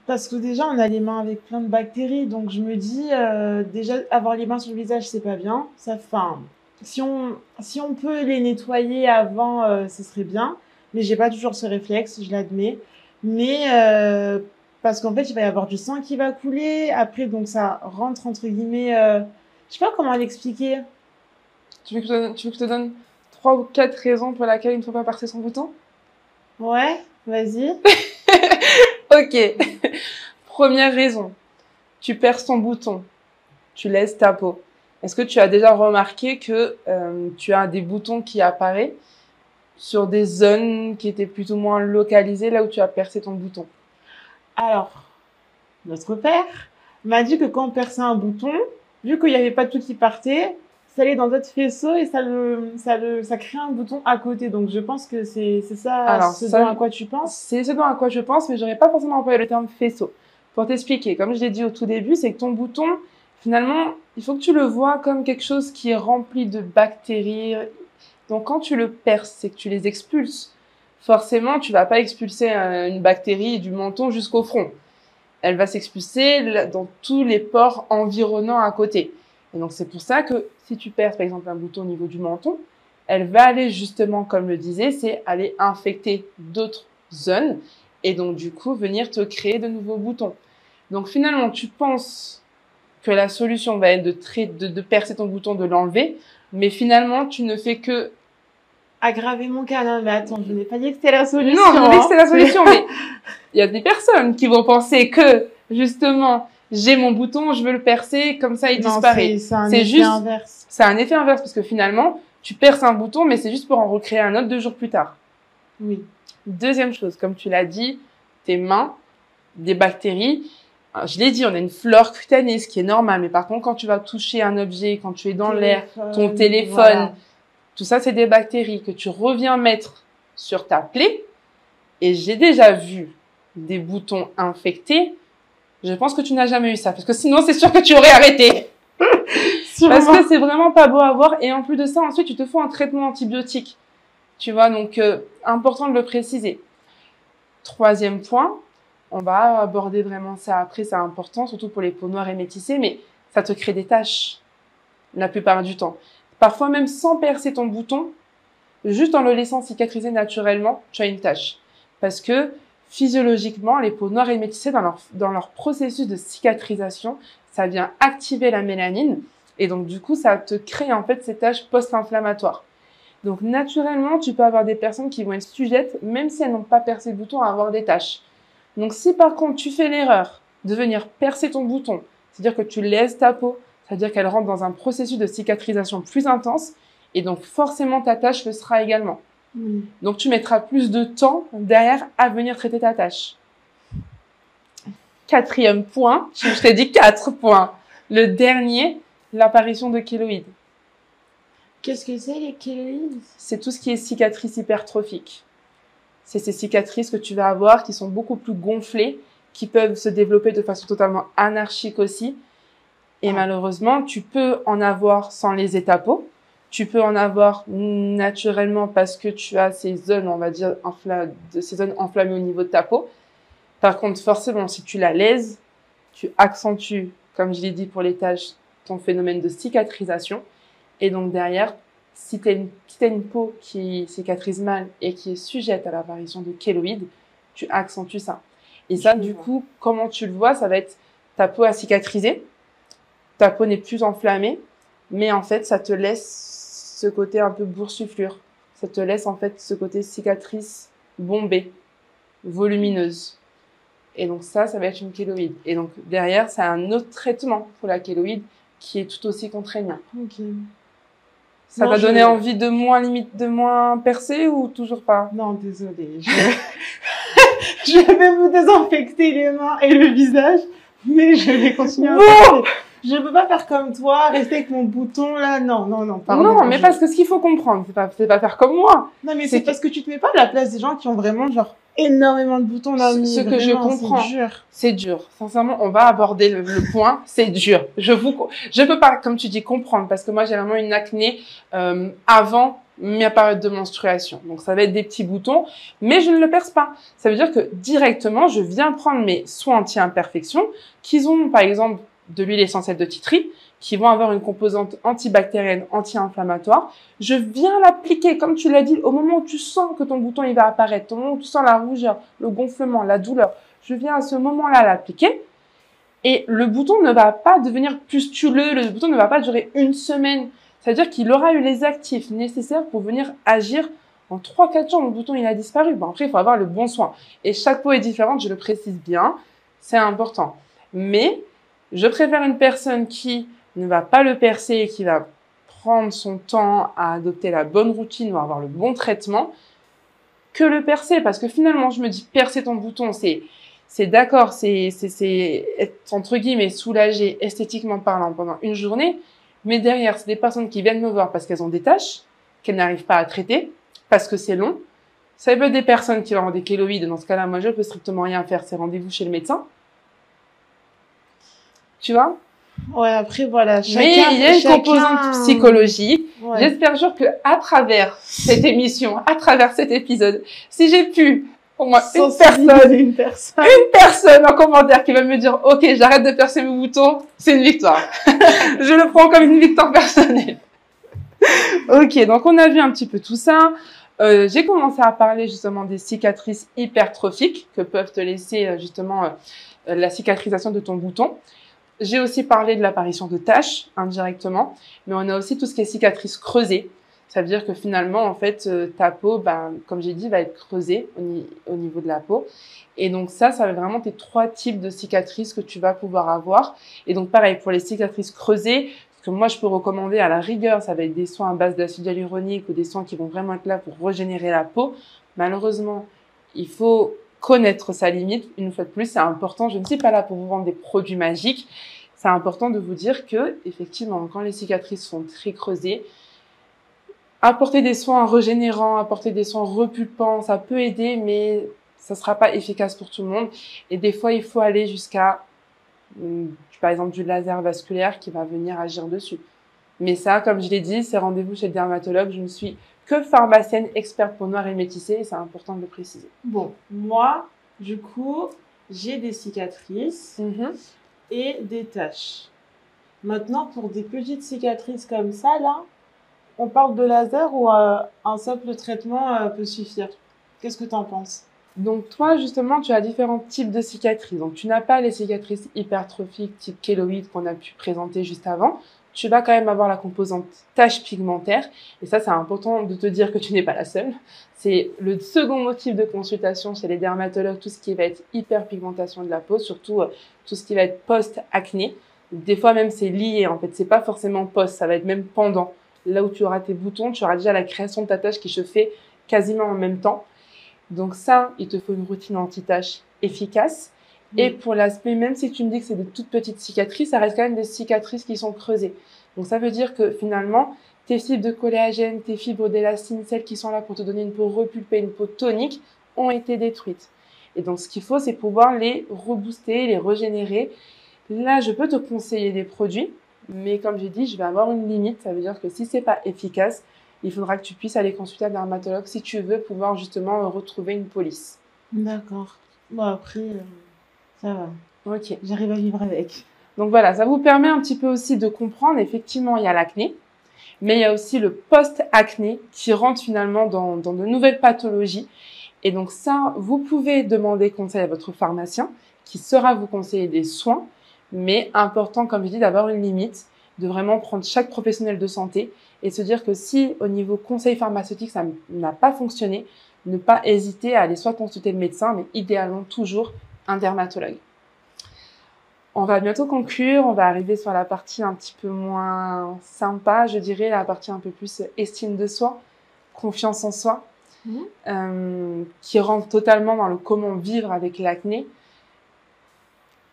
Parce que déjà, on a les mains avec plein de bactéries, donc je me dis, euh, déjà, avoir les mains sur le visage, c'est pas bien. Ça, enfin, si on, si on peut les nettoyer avant, euh, ce serait bien. Mais j'ai pas toujours ce réflexe, je l'admets. Mais euh, parce qu'en fait, il va y avoir du sang qui va couler. Après, donc ça rentre entre guillemets. Euh, je sais pas comment l'expliquer. Tu veux que je, tu veux que je te donne trois ou quatre raisons pour lesquelles il ne faut pas percer son bouton? Ouais, vas-y. ok. Première raison. Tu perces ton bouton. Tu laisses ta peau. Est-ce que tu as déjà remarqué que euh, tu as des boutons qui apparaissent sur des zones qui étaient plus ou moins localisées là où tu as percé ton bouton? Alors, notre père m'a dit que quand on perçait un bouton, vu qu'il n'y avait pas tout qui partait, s'aller dans d'autres faisceaux et ça le, ça le, ça crée un bouton à côté. Donc je pense que c'est, c'est ça, Alors, ce ça- dont à quoi tu penses? C'est ce dont à quoi je pense, mais j'aurais pas forcément employé le terme faisceau. Pour t'expliquer, comme je l'ai dit au tout début, c'est que ton bouton, finalement, il faut que tu le vois comme quelque chose qui est rempli de bactéries. Donc quand tu le perces, c'est que tu les expulses. Forcément, tu vas pas expulser euh, une bactérie du menton jusqu'au front. Elle va s'expulser dans tous les pores environnants à côté. Et donc c'est pour ça que si tu perces par exemple un bouton au niveau du menton, elle va aller justement, comme le disait, c'est aller infecter d'autres zones et donc du coup venir te créer de nouveaux boutons. Donc finalement, tu penses que la solution va être de, trai- de, de percer ton bouton, de l'enlever, mais finalement, tu ne fais que... Aggraver mon cas. Non, mais attends, je n'ai pas dit que c'était la solution. Non, je dis que c'est la solution, mais il y a des personnes qui vont penser que justement, j'ai mon bouton, je veux le percer, comme ça il Non, disparaît. c'est- juste- inverse. C'est un effet inverse parce que finalement, tu perces un bouton, mais c'est juste pour en recréer un autre deux jours plus tard. Oui. Deuxième chose, comme tu l'as dit, tes mains, des bactéries. Alors, je l'ai dit, on a une flore cutanée, ce qui est normal. Mais par contre, quand tu vas toucher un objet, quand tu es dans l'air, ton téléphone, voilà. tout ça, c'est des bactéries que tu reviens mettre sur ta plaie. Et j'ai déjà vu des boutons infectés. Je pense que tu n'as jamais eu ça, parce que sinon, c'est sûr que tu aurais arrêté. Parce que c'est vraiment pas beau à voir. Et en plus de ça, ensuite, tu te fais un traitement antibiotique. Tu vois, donc, euh, important de le préciser. Troisième point, on va aborder vraiment ça après, c'est important, surtout pour les peaux noires et métissées, mais ça te crée des taches la plupart du temps. Parfois même sans percer ton bouton, juste en le laissant cicatriser naturellement, tu as une tache. Parce que physiologiquement, les peaux noires et métissées, dans leur, dans leur processus de cicatrisation, ça vient activer la mélanine et donc du coup, ça te crée en fait ces taches post-inflammatoires. Donc naturellement, tu peux avoir des personnes qui vont être sujettes, même si elles n'ont pas percé le bouton, à avoir des taches. Donc si par contre tu fais l'erreur de venir percer ton bouton, c'est-à-dire que tu laisses ta peau, c'est-à-dire qu'elle rentre dans un processus de cicatrisation plus intense, et donc forcément ta tâche le sera également. Donc tu mettras plus de temps derrière à venir traiter ta tâche. Quatrième point, je t'ai dit quatre points. Le dernier, l'apparition de kéloïdes. Qu'est-ce que c'est les kéloïdes? C'est tout ce qui est cicatrices hypertrophiques. C'est ces cicatrices que tu vas avoir qui sont beaucoup plus gonflées, qui peuvent se développer de façon totalement anarchique aussi. Et Ah. malheureusement, tu peux en avoir sans les étapos. Tu peux en avoir naturellement parce que tu as ces zones, on va dire, ces zones enflammées au niveau de ta peau. Par contre, forcément, si tu la lèses, tu accentues, comme je l'ai dit pour les taches, ton phénomène de cicatrisation. Et donc derrière, si tu as une, si t'as une peau qui cicatrise mal et qui est sujette à l'apparition de kéloïdes, tu accentues ça. Et ça, du coup, comment tu le vois, ça va être ta peau a cicatrisé, ta peau n'est plus enflammée, mais en fait, ça te laisse ce côté un peu boursouflure. Ça te laisse en fait ce côté cicatrice bombée, volumineuse. Et donc ça, ça va être une kéloïde. Et donc derrière, c'est un autre traitement pour la kéloïde qui est tout aussi contraignant. Ok. Ça t'a je- donné envie de moins limite, de moins percer ou toujours pas? Non, désolée. Je... je vais vous désinfecter les mains et le visage, mais je vais continuer à parler. Je peux pas faire comme toi, rester avec mon bouton là. Non, non, non, pardon. Non, mais Je- parce que ce qu'il faut comprendre, c'est pas, c'est pas faire comme moi. Non, mais c'est parce que tu te mets pas à la place des gens qui ont vraiment genre énormément de boutons là. Ce- ce que je comprends. C'est dur. Dur. Sincèrement, on va aborder le, le point. C'est dur. Je vous, je peux pas, comme tu dis, comprendre parce que moi j'ai vraiment une acné euh, avant ma période de menstruation. Donc ça va être des petits boutons, mais je ne le perce pas. Ça veut dire que directement, je viens prendre mes soins anti-imperfection, qui ont par exemple de l'huile essentielle de titri, qui vont avoir une composante antibactérienne, anti-inflammatoire. Je viens l'appliquer, comme tu l'as dit, au moment où tu sens que ton bouton il va apparaître, au moment où tu sens la rougeur, le gonflement, la douleur. Je viens à ce moment-là l'appliquer. Et le bouton ne va pas devenir pustuleux, le bouton ne va pas durer une semaine. C'est-à-dire qu'il aura eu les actifs nécessaires pour venir agir en 3-4 jours. Le bouton, il a disparu. Bon, après, il faut avoir le bon soin. Et chaque peau est différente, je le précise bien. C'est important. Mais, je préfère une personne qui ne va pas le percer et qui va prendre son temps à adopter la bonne routine ou avoir le bon traitement que le percer. Parce que finalement, je me dis, percer ton bouton, c'est, c'est d'accord, c'est, c'est, être, entre guillemets, soulagé esthétiquement parlant pendant une journée. Mais derrière, c'est des personnes qui viennent me voir parce qu'elles ont des tâches qu'elles n'arrivent pas à traiter, parce que c'est long. Ça peut être des personnes qui ont des kéloïdes. Dans ce cas-là, moi, je peux strictement rien faire. C'est rendez-vous chez le médecin. Tu vois? Ouais, après, voilà. Mais il y a une composante psychologique. Ouais. J'espère toujours que à travers cette émission, à travers cet épisode, si j'ai pu au moins une personne, une personne. une personne en commentaire qui va me dire OK, j'arrête de percer mes boutons, c'est une victoire. Je le prends comme une victoire personnelle. OK, donc on a vu un petit peu tout ça. Euh, j'ai commencé à parler justement des cicatrices hypertrophiques que peuvent te laisser euh, justement euh, la cicatrisation de ton bouton. J'ai aussi parlé de l'apparition de taches indirectement, mais on a aussi tout ce qui est cicatrices creusées. Ça veut dire que finalement, en fait, euh, ta peau, ben, comme j'ai dit, va être creusée au, ni- au niveau de la peau. Et donc ça, ça va vraiment tes trois types de cicatrices que tu vas pouvoir avoir. Et donc pareil, pour les cicatrices creusées, ce que moi je peux recommander à la rigueur, ça va être des soins à base d'acide hyaluronique ou des soins qui vont vraiment être là pour régénérer la peau. Malheureusement, il faut connaître sa limite. Une fois de plus, c'est important. Je ne suis pas là pour vous vendre des produits magiques. C'est important de vous dire que, effectivement, quand les cicatrices sont très creusées, apporter des soins régénérants, apporter des soins repulpants, ça peut aider, mais ça sera pas efficace pour tout le monde. Et des fois, il faut aller jusqu'à, hum, par exemple, du laser vasculaire qui va venir agir dessus. Mais ça, comme je l'ai dit, c'est rendez-vous chez le dermatologue. Je ne suis que pharmacienne experte pour noir et métissé, et c'est important de le préciser. Bon, moi, du coup, j'ai des cicatrices et des taches. Maintenant, pour des petites cicatrices comme ça, là, on parle de laser ou euh, un simple traitement euh, peut suffire? Qu'est-ce que tu en penses? Donc toi, justement, tu as différents types de cicatrices. Donc tu n'as pas les cicatrices hypertrophiques type kéloïde qu'on a pu présenter juste avant. Tu vas quand même avoir la composante tache pigmentaire. Et ça, c'est important de te dire que tu n'es pas la seule. C'est le second motif de consultation chez les dermatologues, tout ce qui va être hyperpigmentation de la peau, surtout euh, tout ce qui va être post-acné. Des fois même, c'est lié. En fait, c'est pas forcément post, ça va être même pendant. Là où tu auras tes boutons, tu auras déjà la création de ta tache qui se fait quasiment en même temps. Donc ça, il te faut une routine anti-tache efficace. Et pour l'aspect, même si tu me dis que c'est des toutes petites cicatrices, ça reste quand même des cicatrices qui sont creusées. Donc ça veut dire que finalement, tes fibres de collagène, tes fibres d'élastine, celles qui sont là pour te donner une peau repulpée, une peau tonique, ont été détruites. Et donc ce qu'il faut, c'est pouvoir les rebooster, les régénérer. Là, je peux te conseiller des produits, mais comme j'ai dit, je vais avoir une limite. Ça veut dire que si c'est pas efficace, il faudra que tu puisses aller consulter un dermatologue si tu veux pouvoir justement retrouver une police. D'accord. Bon, après, euh, ça va. Ok. J'arrive à vivre avec. Donc voilà, ça vous permet un petit peu aussi de comprendre, effectivement, il y a l'acné, mais il y a aussi le post-acné qui rentre finalement dans, dans de nouvelles pathologies. Et donc ça, vous pouvez demander conseil à votre pharmacien qui saura vous conseiller des soins, mais important, comme je dis, d'avoir une limite, de vraiment prendre chaque professionnel de santé et se dire que si au niveau conseil pharmaceutique ça n'a pas fonctionné, ne pas hésiter à aller soit consulter le médecin, mais idéalement toujours un dermatologue. On va bientôt conclure, on va arriver sur la partie un petit peu moins sympa, je dirais, la partie un peu plus estime de soi, confiance en soi, Mhm. euh, qui rentre totalement dans le comment vivre avec l'acné.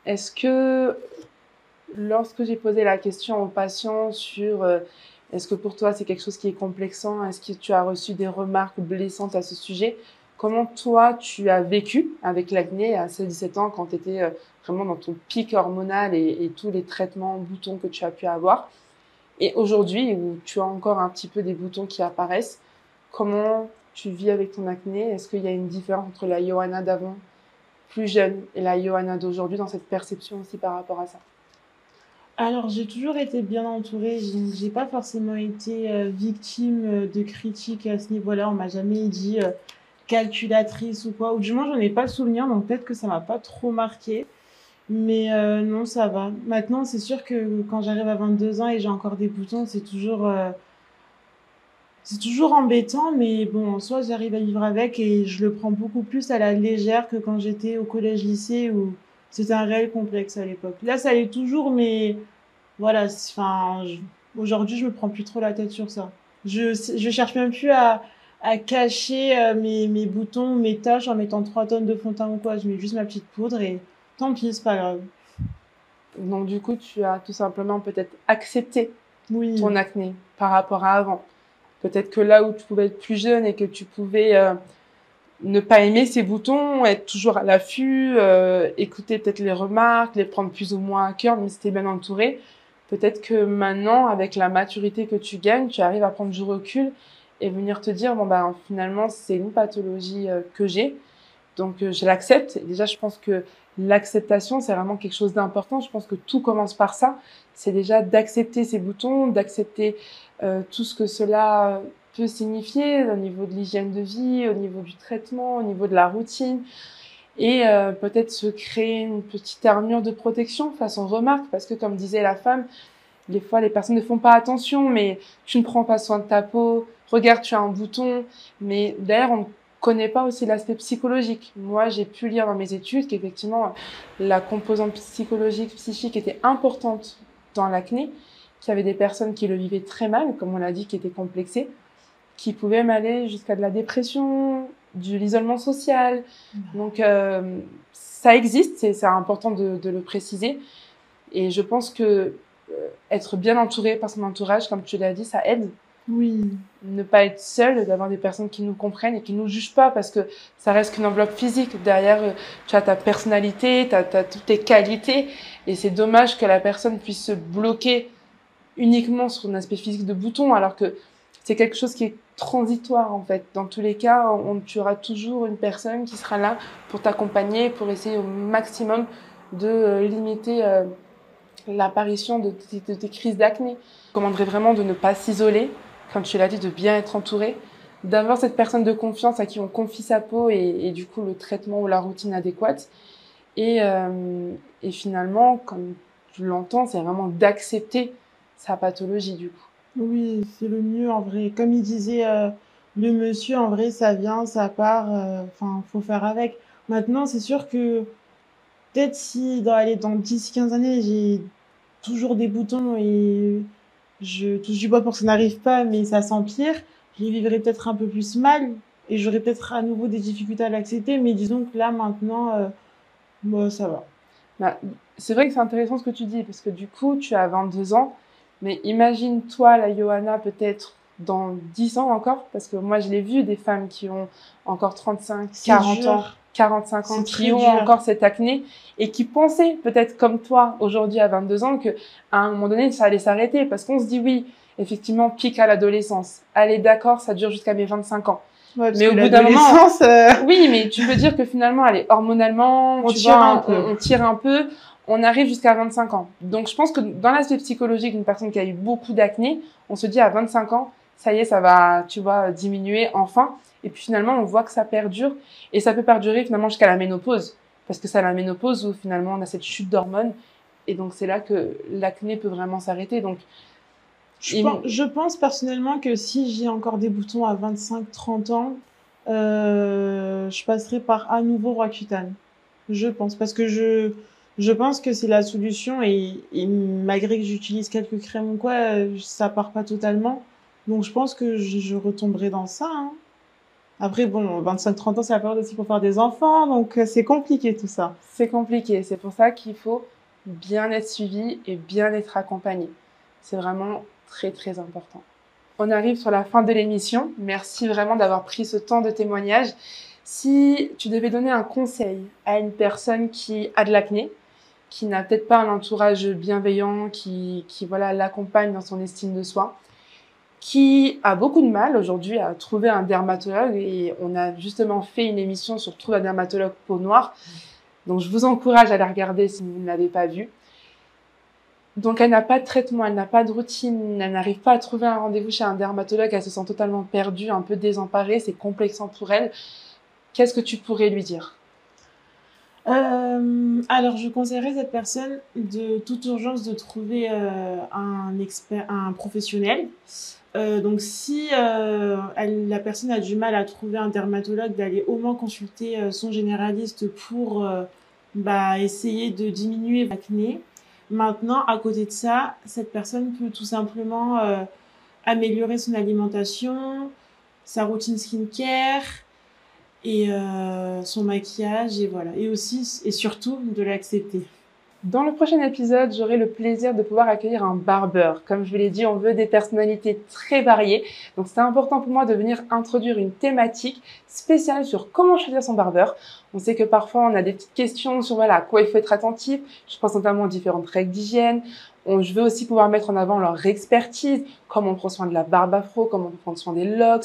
Est-ce que lorsque j'ai posé la question aux patients sur euh, est-ce que pour toi c'est quelque chose qui est complexant, est-ce que tu as reçu des remarques blessantes à ce sujet, comment toi tu as vécu avec l'acné à 16-17 ans quand tu étais euh, vraiment dans ton pic hormonal et, tous les traitements boutons que tu as pu avoir? Et aujourd'hui où tu as encore un petit peu des boutons qui apparaissent, comment tu vis avec ton acné Est-ce qu'il y a une différence entre la Johanna d'avant, plus jeune, et la Johanna d'aujourd'hui dans cette perception aussi par rapport à ça? Alors, j'ai toujours été bien entourée. J'ai pas forcément été euh, victime euh, de critiques à ce niveau-là. On m'a jamais dit calculatrice ou quoi. Ou du moins, j'en ai pas le souvenir, donc peut-être que ça m'a pas trop marqué. Mais euh, non, ça va. Maintenant, c'est sûr que quand j'arrive à 22 ans et j'ai encore des boutons, c'est toujours, euh, c'est toujours embêtant. Mais bon, en soi, j'arrive à vivre avec et je le prends beaucoup plus à la légère que quand j'étais au collège-lycée où c'était un réel complexe à l'époque. Là, ça l'est toujours, mais voilà, enfin, aujourd'hui, je me prends plus trop la tête sur ça. Je, je cherche même plus à, à cacher euh, mes, mes boutons, mes taches en mettant 3 tonnes de fond de teint ou quoi. Je mets juste ma petite poudre et tant pis, c'est pas grave. Donc du coup, tu as tout simplement peut-être accepté oui. ton acné par rapport à avant. Peut-être que là où tu pouvais être plus jeune et que tu pouvais euh, ne pas aimer ces boutons, être toujours à l'affût, euh, écouter peut-être les remarques, les prendre plus ou moins à cœur, mais c'était bien entouré. Peut-être que maintenant, avec la maturité que tu gagnes, tu arrives à prendre du recul et venir te dire bon ben finalement c'est une pathologie euh, que j'ai, donc je l'accepte. Déjà, je pense que l'acceptation c'est vraiment quelque chose d'important. Je pense que tout commence par ça. C'est déjà d'accepter ces boutons, d'accepter euh, tout ce que cela peut signifier au niveau de l'hygiène de vie, au niveau du traitement, au niveau de la routine, et euh, peut-être se créer une petite armure de protection face aux remarques, parce que comme disait la femme, des fois les personnes ne font pas attention, mais tu ne prends pas soin de ta peau, regarde tu as un bouton, mais d'ailleurs on ne connaît pas aussi l'aspect psychologique. Moi j'ai pu lire dans mes études qu'effectivement la composante psychologique, psychique était importante dans l'acné, qu'il y avait des personnes qui le vivaient très mal, comme on l'a dit, qui étaient complexées, qui pouvaient même aller jusqu'à de la dépression, de l'isolement social. Donc, euh, ça existe, c'est important de, de, le préciser. Et je pense que euh, être bien entouré par son entourage, comme tu l'as dit, ça aide. Oui. Ne pas être seul, d'avoir des personnes qui nous comprennent et qui nous jugent pas, parce que ça reste qu'une enveloppe physique. Derrière, euh, tu as ta personnalité, tu as, toutes tes qualités, et c'est dommage que la personne puisse se bloquer uniquement sur un aspect physique de bouton, alors que c'est quelque chose qui est transitoire en fait. Dans tous les cas, on, tu auras toujours une personne qui sera là pour t'accompagner, pour essayer au maximum de euh, limiter euh, l'apparition de, de, tes crises d'acné. Je recommanderais vraiment de ne pas s'isoler, comme tu l'as dit, de bien être entouré, d'avoir cette personne de confiance à qui on confie sa peau et, du coup le traitement ou la routine adéquate. Et, euh, et finalement, comme tu l'entends, c'est vraiment d'accepter sa pathologie du coup. Oui, c'est le mieux en vrai. Comme il disait euh, le monsieur, en vrai, ça vient, ça part. euh, Enfin, faut faire avec. Maintenant, c'est sûr que peut-être si dans, allez, dans 10-15 années, j'ai toujours des boutons et je touche du bois pour que ça n'arrive pas, mais ça s'empire, je les vivrai peut-être un peu plus mal et j'aurai peut-être à nouveau des difficultés à l'accepter. Mais disons que là, maintenant, euh, bon, ça va. Bah, c'est vrai que c'est intéressant ce que tu dis, parce que du coup, tu as 22 ans, mais imagine toi, la Johanna, peut-être dans 10 ans encore, parce que moi, je l'ai vu, des femmes qui ont encore 35, 40 dur. ans, 45 ans, qui ont dur. encore cette acné, et qui pensaient, peut-être comme toi, aujourd'hui à 22 ans, que à un moment donné, ça allait s'arrêter, parce qu'on se dit oui, effectivement, pic à l'adolescence. Allez, d'accord, ça dure jusqu'à mes 25 ans. Ouais, Mais au bout d'un moment- euh, Oui, mais tu peux dire que finalement, allez, hormonalement, On tu tire vois, un on- peu. on tire un peu, on arrive jusqu'à 25 ans. Donc, je pense que dans l'aspect psychologique d'une personne qui a eu beaucoup d'acné, on se dit à 25 ans, ça y est, ça va, tu vois, diminuer enfin. Et puis finalement, on voit que ça perdure. Et ça peut perdurer finalement jusqu'à la ménopause. Parce que c'est à la ménopause où finalement on a cette chute d'hormones. Et donc, c'est là que l'acné peut vraiment s'arrêter. Donc, Je, Il- pense, je pense personnellement que si j'ai encore des boutons à 25-30 ans, euh, je passerai par à nouveau Roaccutane. Je pense. Parce que je, je pense que c'est la solution et, et malgré que j'utilise quelques crèmes ou quoi, euh, ça part pas totalement. Donc je pense que je, retomberai dans ça. hein. Après, bon, 25-30 ans, c'est la période aussi pour faire des enfants, donc euh, c'est compliqué tout ça. C'est compliqué. C'est pour ça qu'il faut bien être suivi et bien être accompagné. C'est vraiment très, très important. On arrive sur la fin de l'émission. Merci vraiment d'avoir pris ce temps de témoignage. Si tu devais donner un conseil à une personne qui a de l'acné, qui n'a peut-être pas un entourage bienveillant, qui, qui voilà, l'accompagne dans son estime de soi, qui a beaucoup de mal aujourd'hui à trouver un dermatologue et on a justement fait une émission sur trouver un dermatologue peau noire. Donc je vous encourage à la regarder si vous ne l'avez pas vue. Donc elle n'a pas de traitement, elle n'a pas de routine, elle n'arrive pas à trouver un rendez-vous chez un dermatologue, elle se sent totalement perdue, un peu désemparée, c'est complexant pour elle. Qu'est-ce que tu pourrais lui dire? Euh, alors, je conseillerais cette personne de toute urgence de trouver euh, un expert, un professionnel. Euh, donc, si euh, la personne a du mal à trouver un dermatologue, d'aller au moins consulter euh, son généraliste pour bah, essayer de diminuer l'acné. Maintenant, à côté de ça, cette personne peut tout simplement améliorer son alimentation, sa routine skincare et son maquillage et voilà et aussi et surtout de l'accepter Dans le prochain épisode, j'aurai le plaisir de pouvoir accueillir un barbeur. Comme je vous l'ai dit, on veut des personnalités très variées. Donc c'est important pour moi de venir introduire une thématique spéciale sur comment choisir son barbeur. On sait que parfois on a des petites questions sur voilà, à quoi il faut être attentif. Je pense notamment aux différentes règles d'hygiène. Je veux aussi pouvoir mettre en avant leur expertise, comment on prend soin de la barbe afro, comment on prend soin des locks.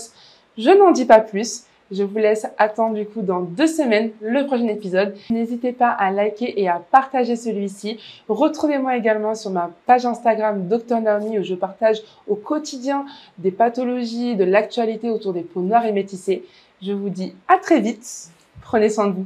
Je n'en dis pas plus. Je vous laisse attendre du coup dans deux semaines le prochain épisode. N'hésitez pas à liker et à partager celui-ci. Retrouvez-moi également sur ma page Instagram Dr Naomi où je partage au quotidien des pathologies, de l'actualité autour des peaux noires et métissées. Je vous dis à très vite. Prenez soin de vous.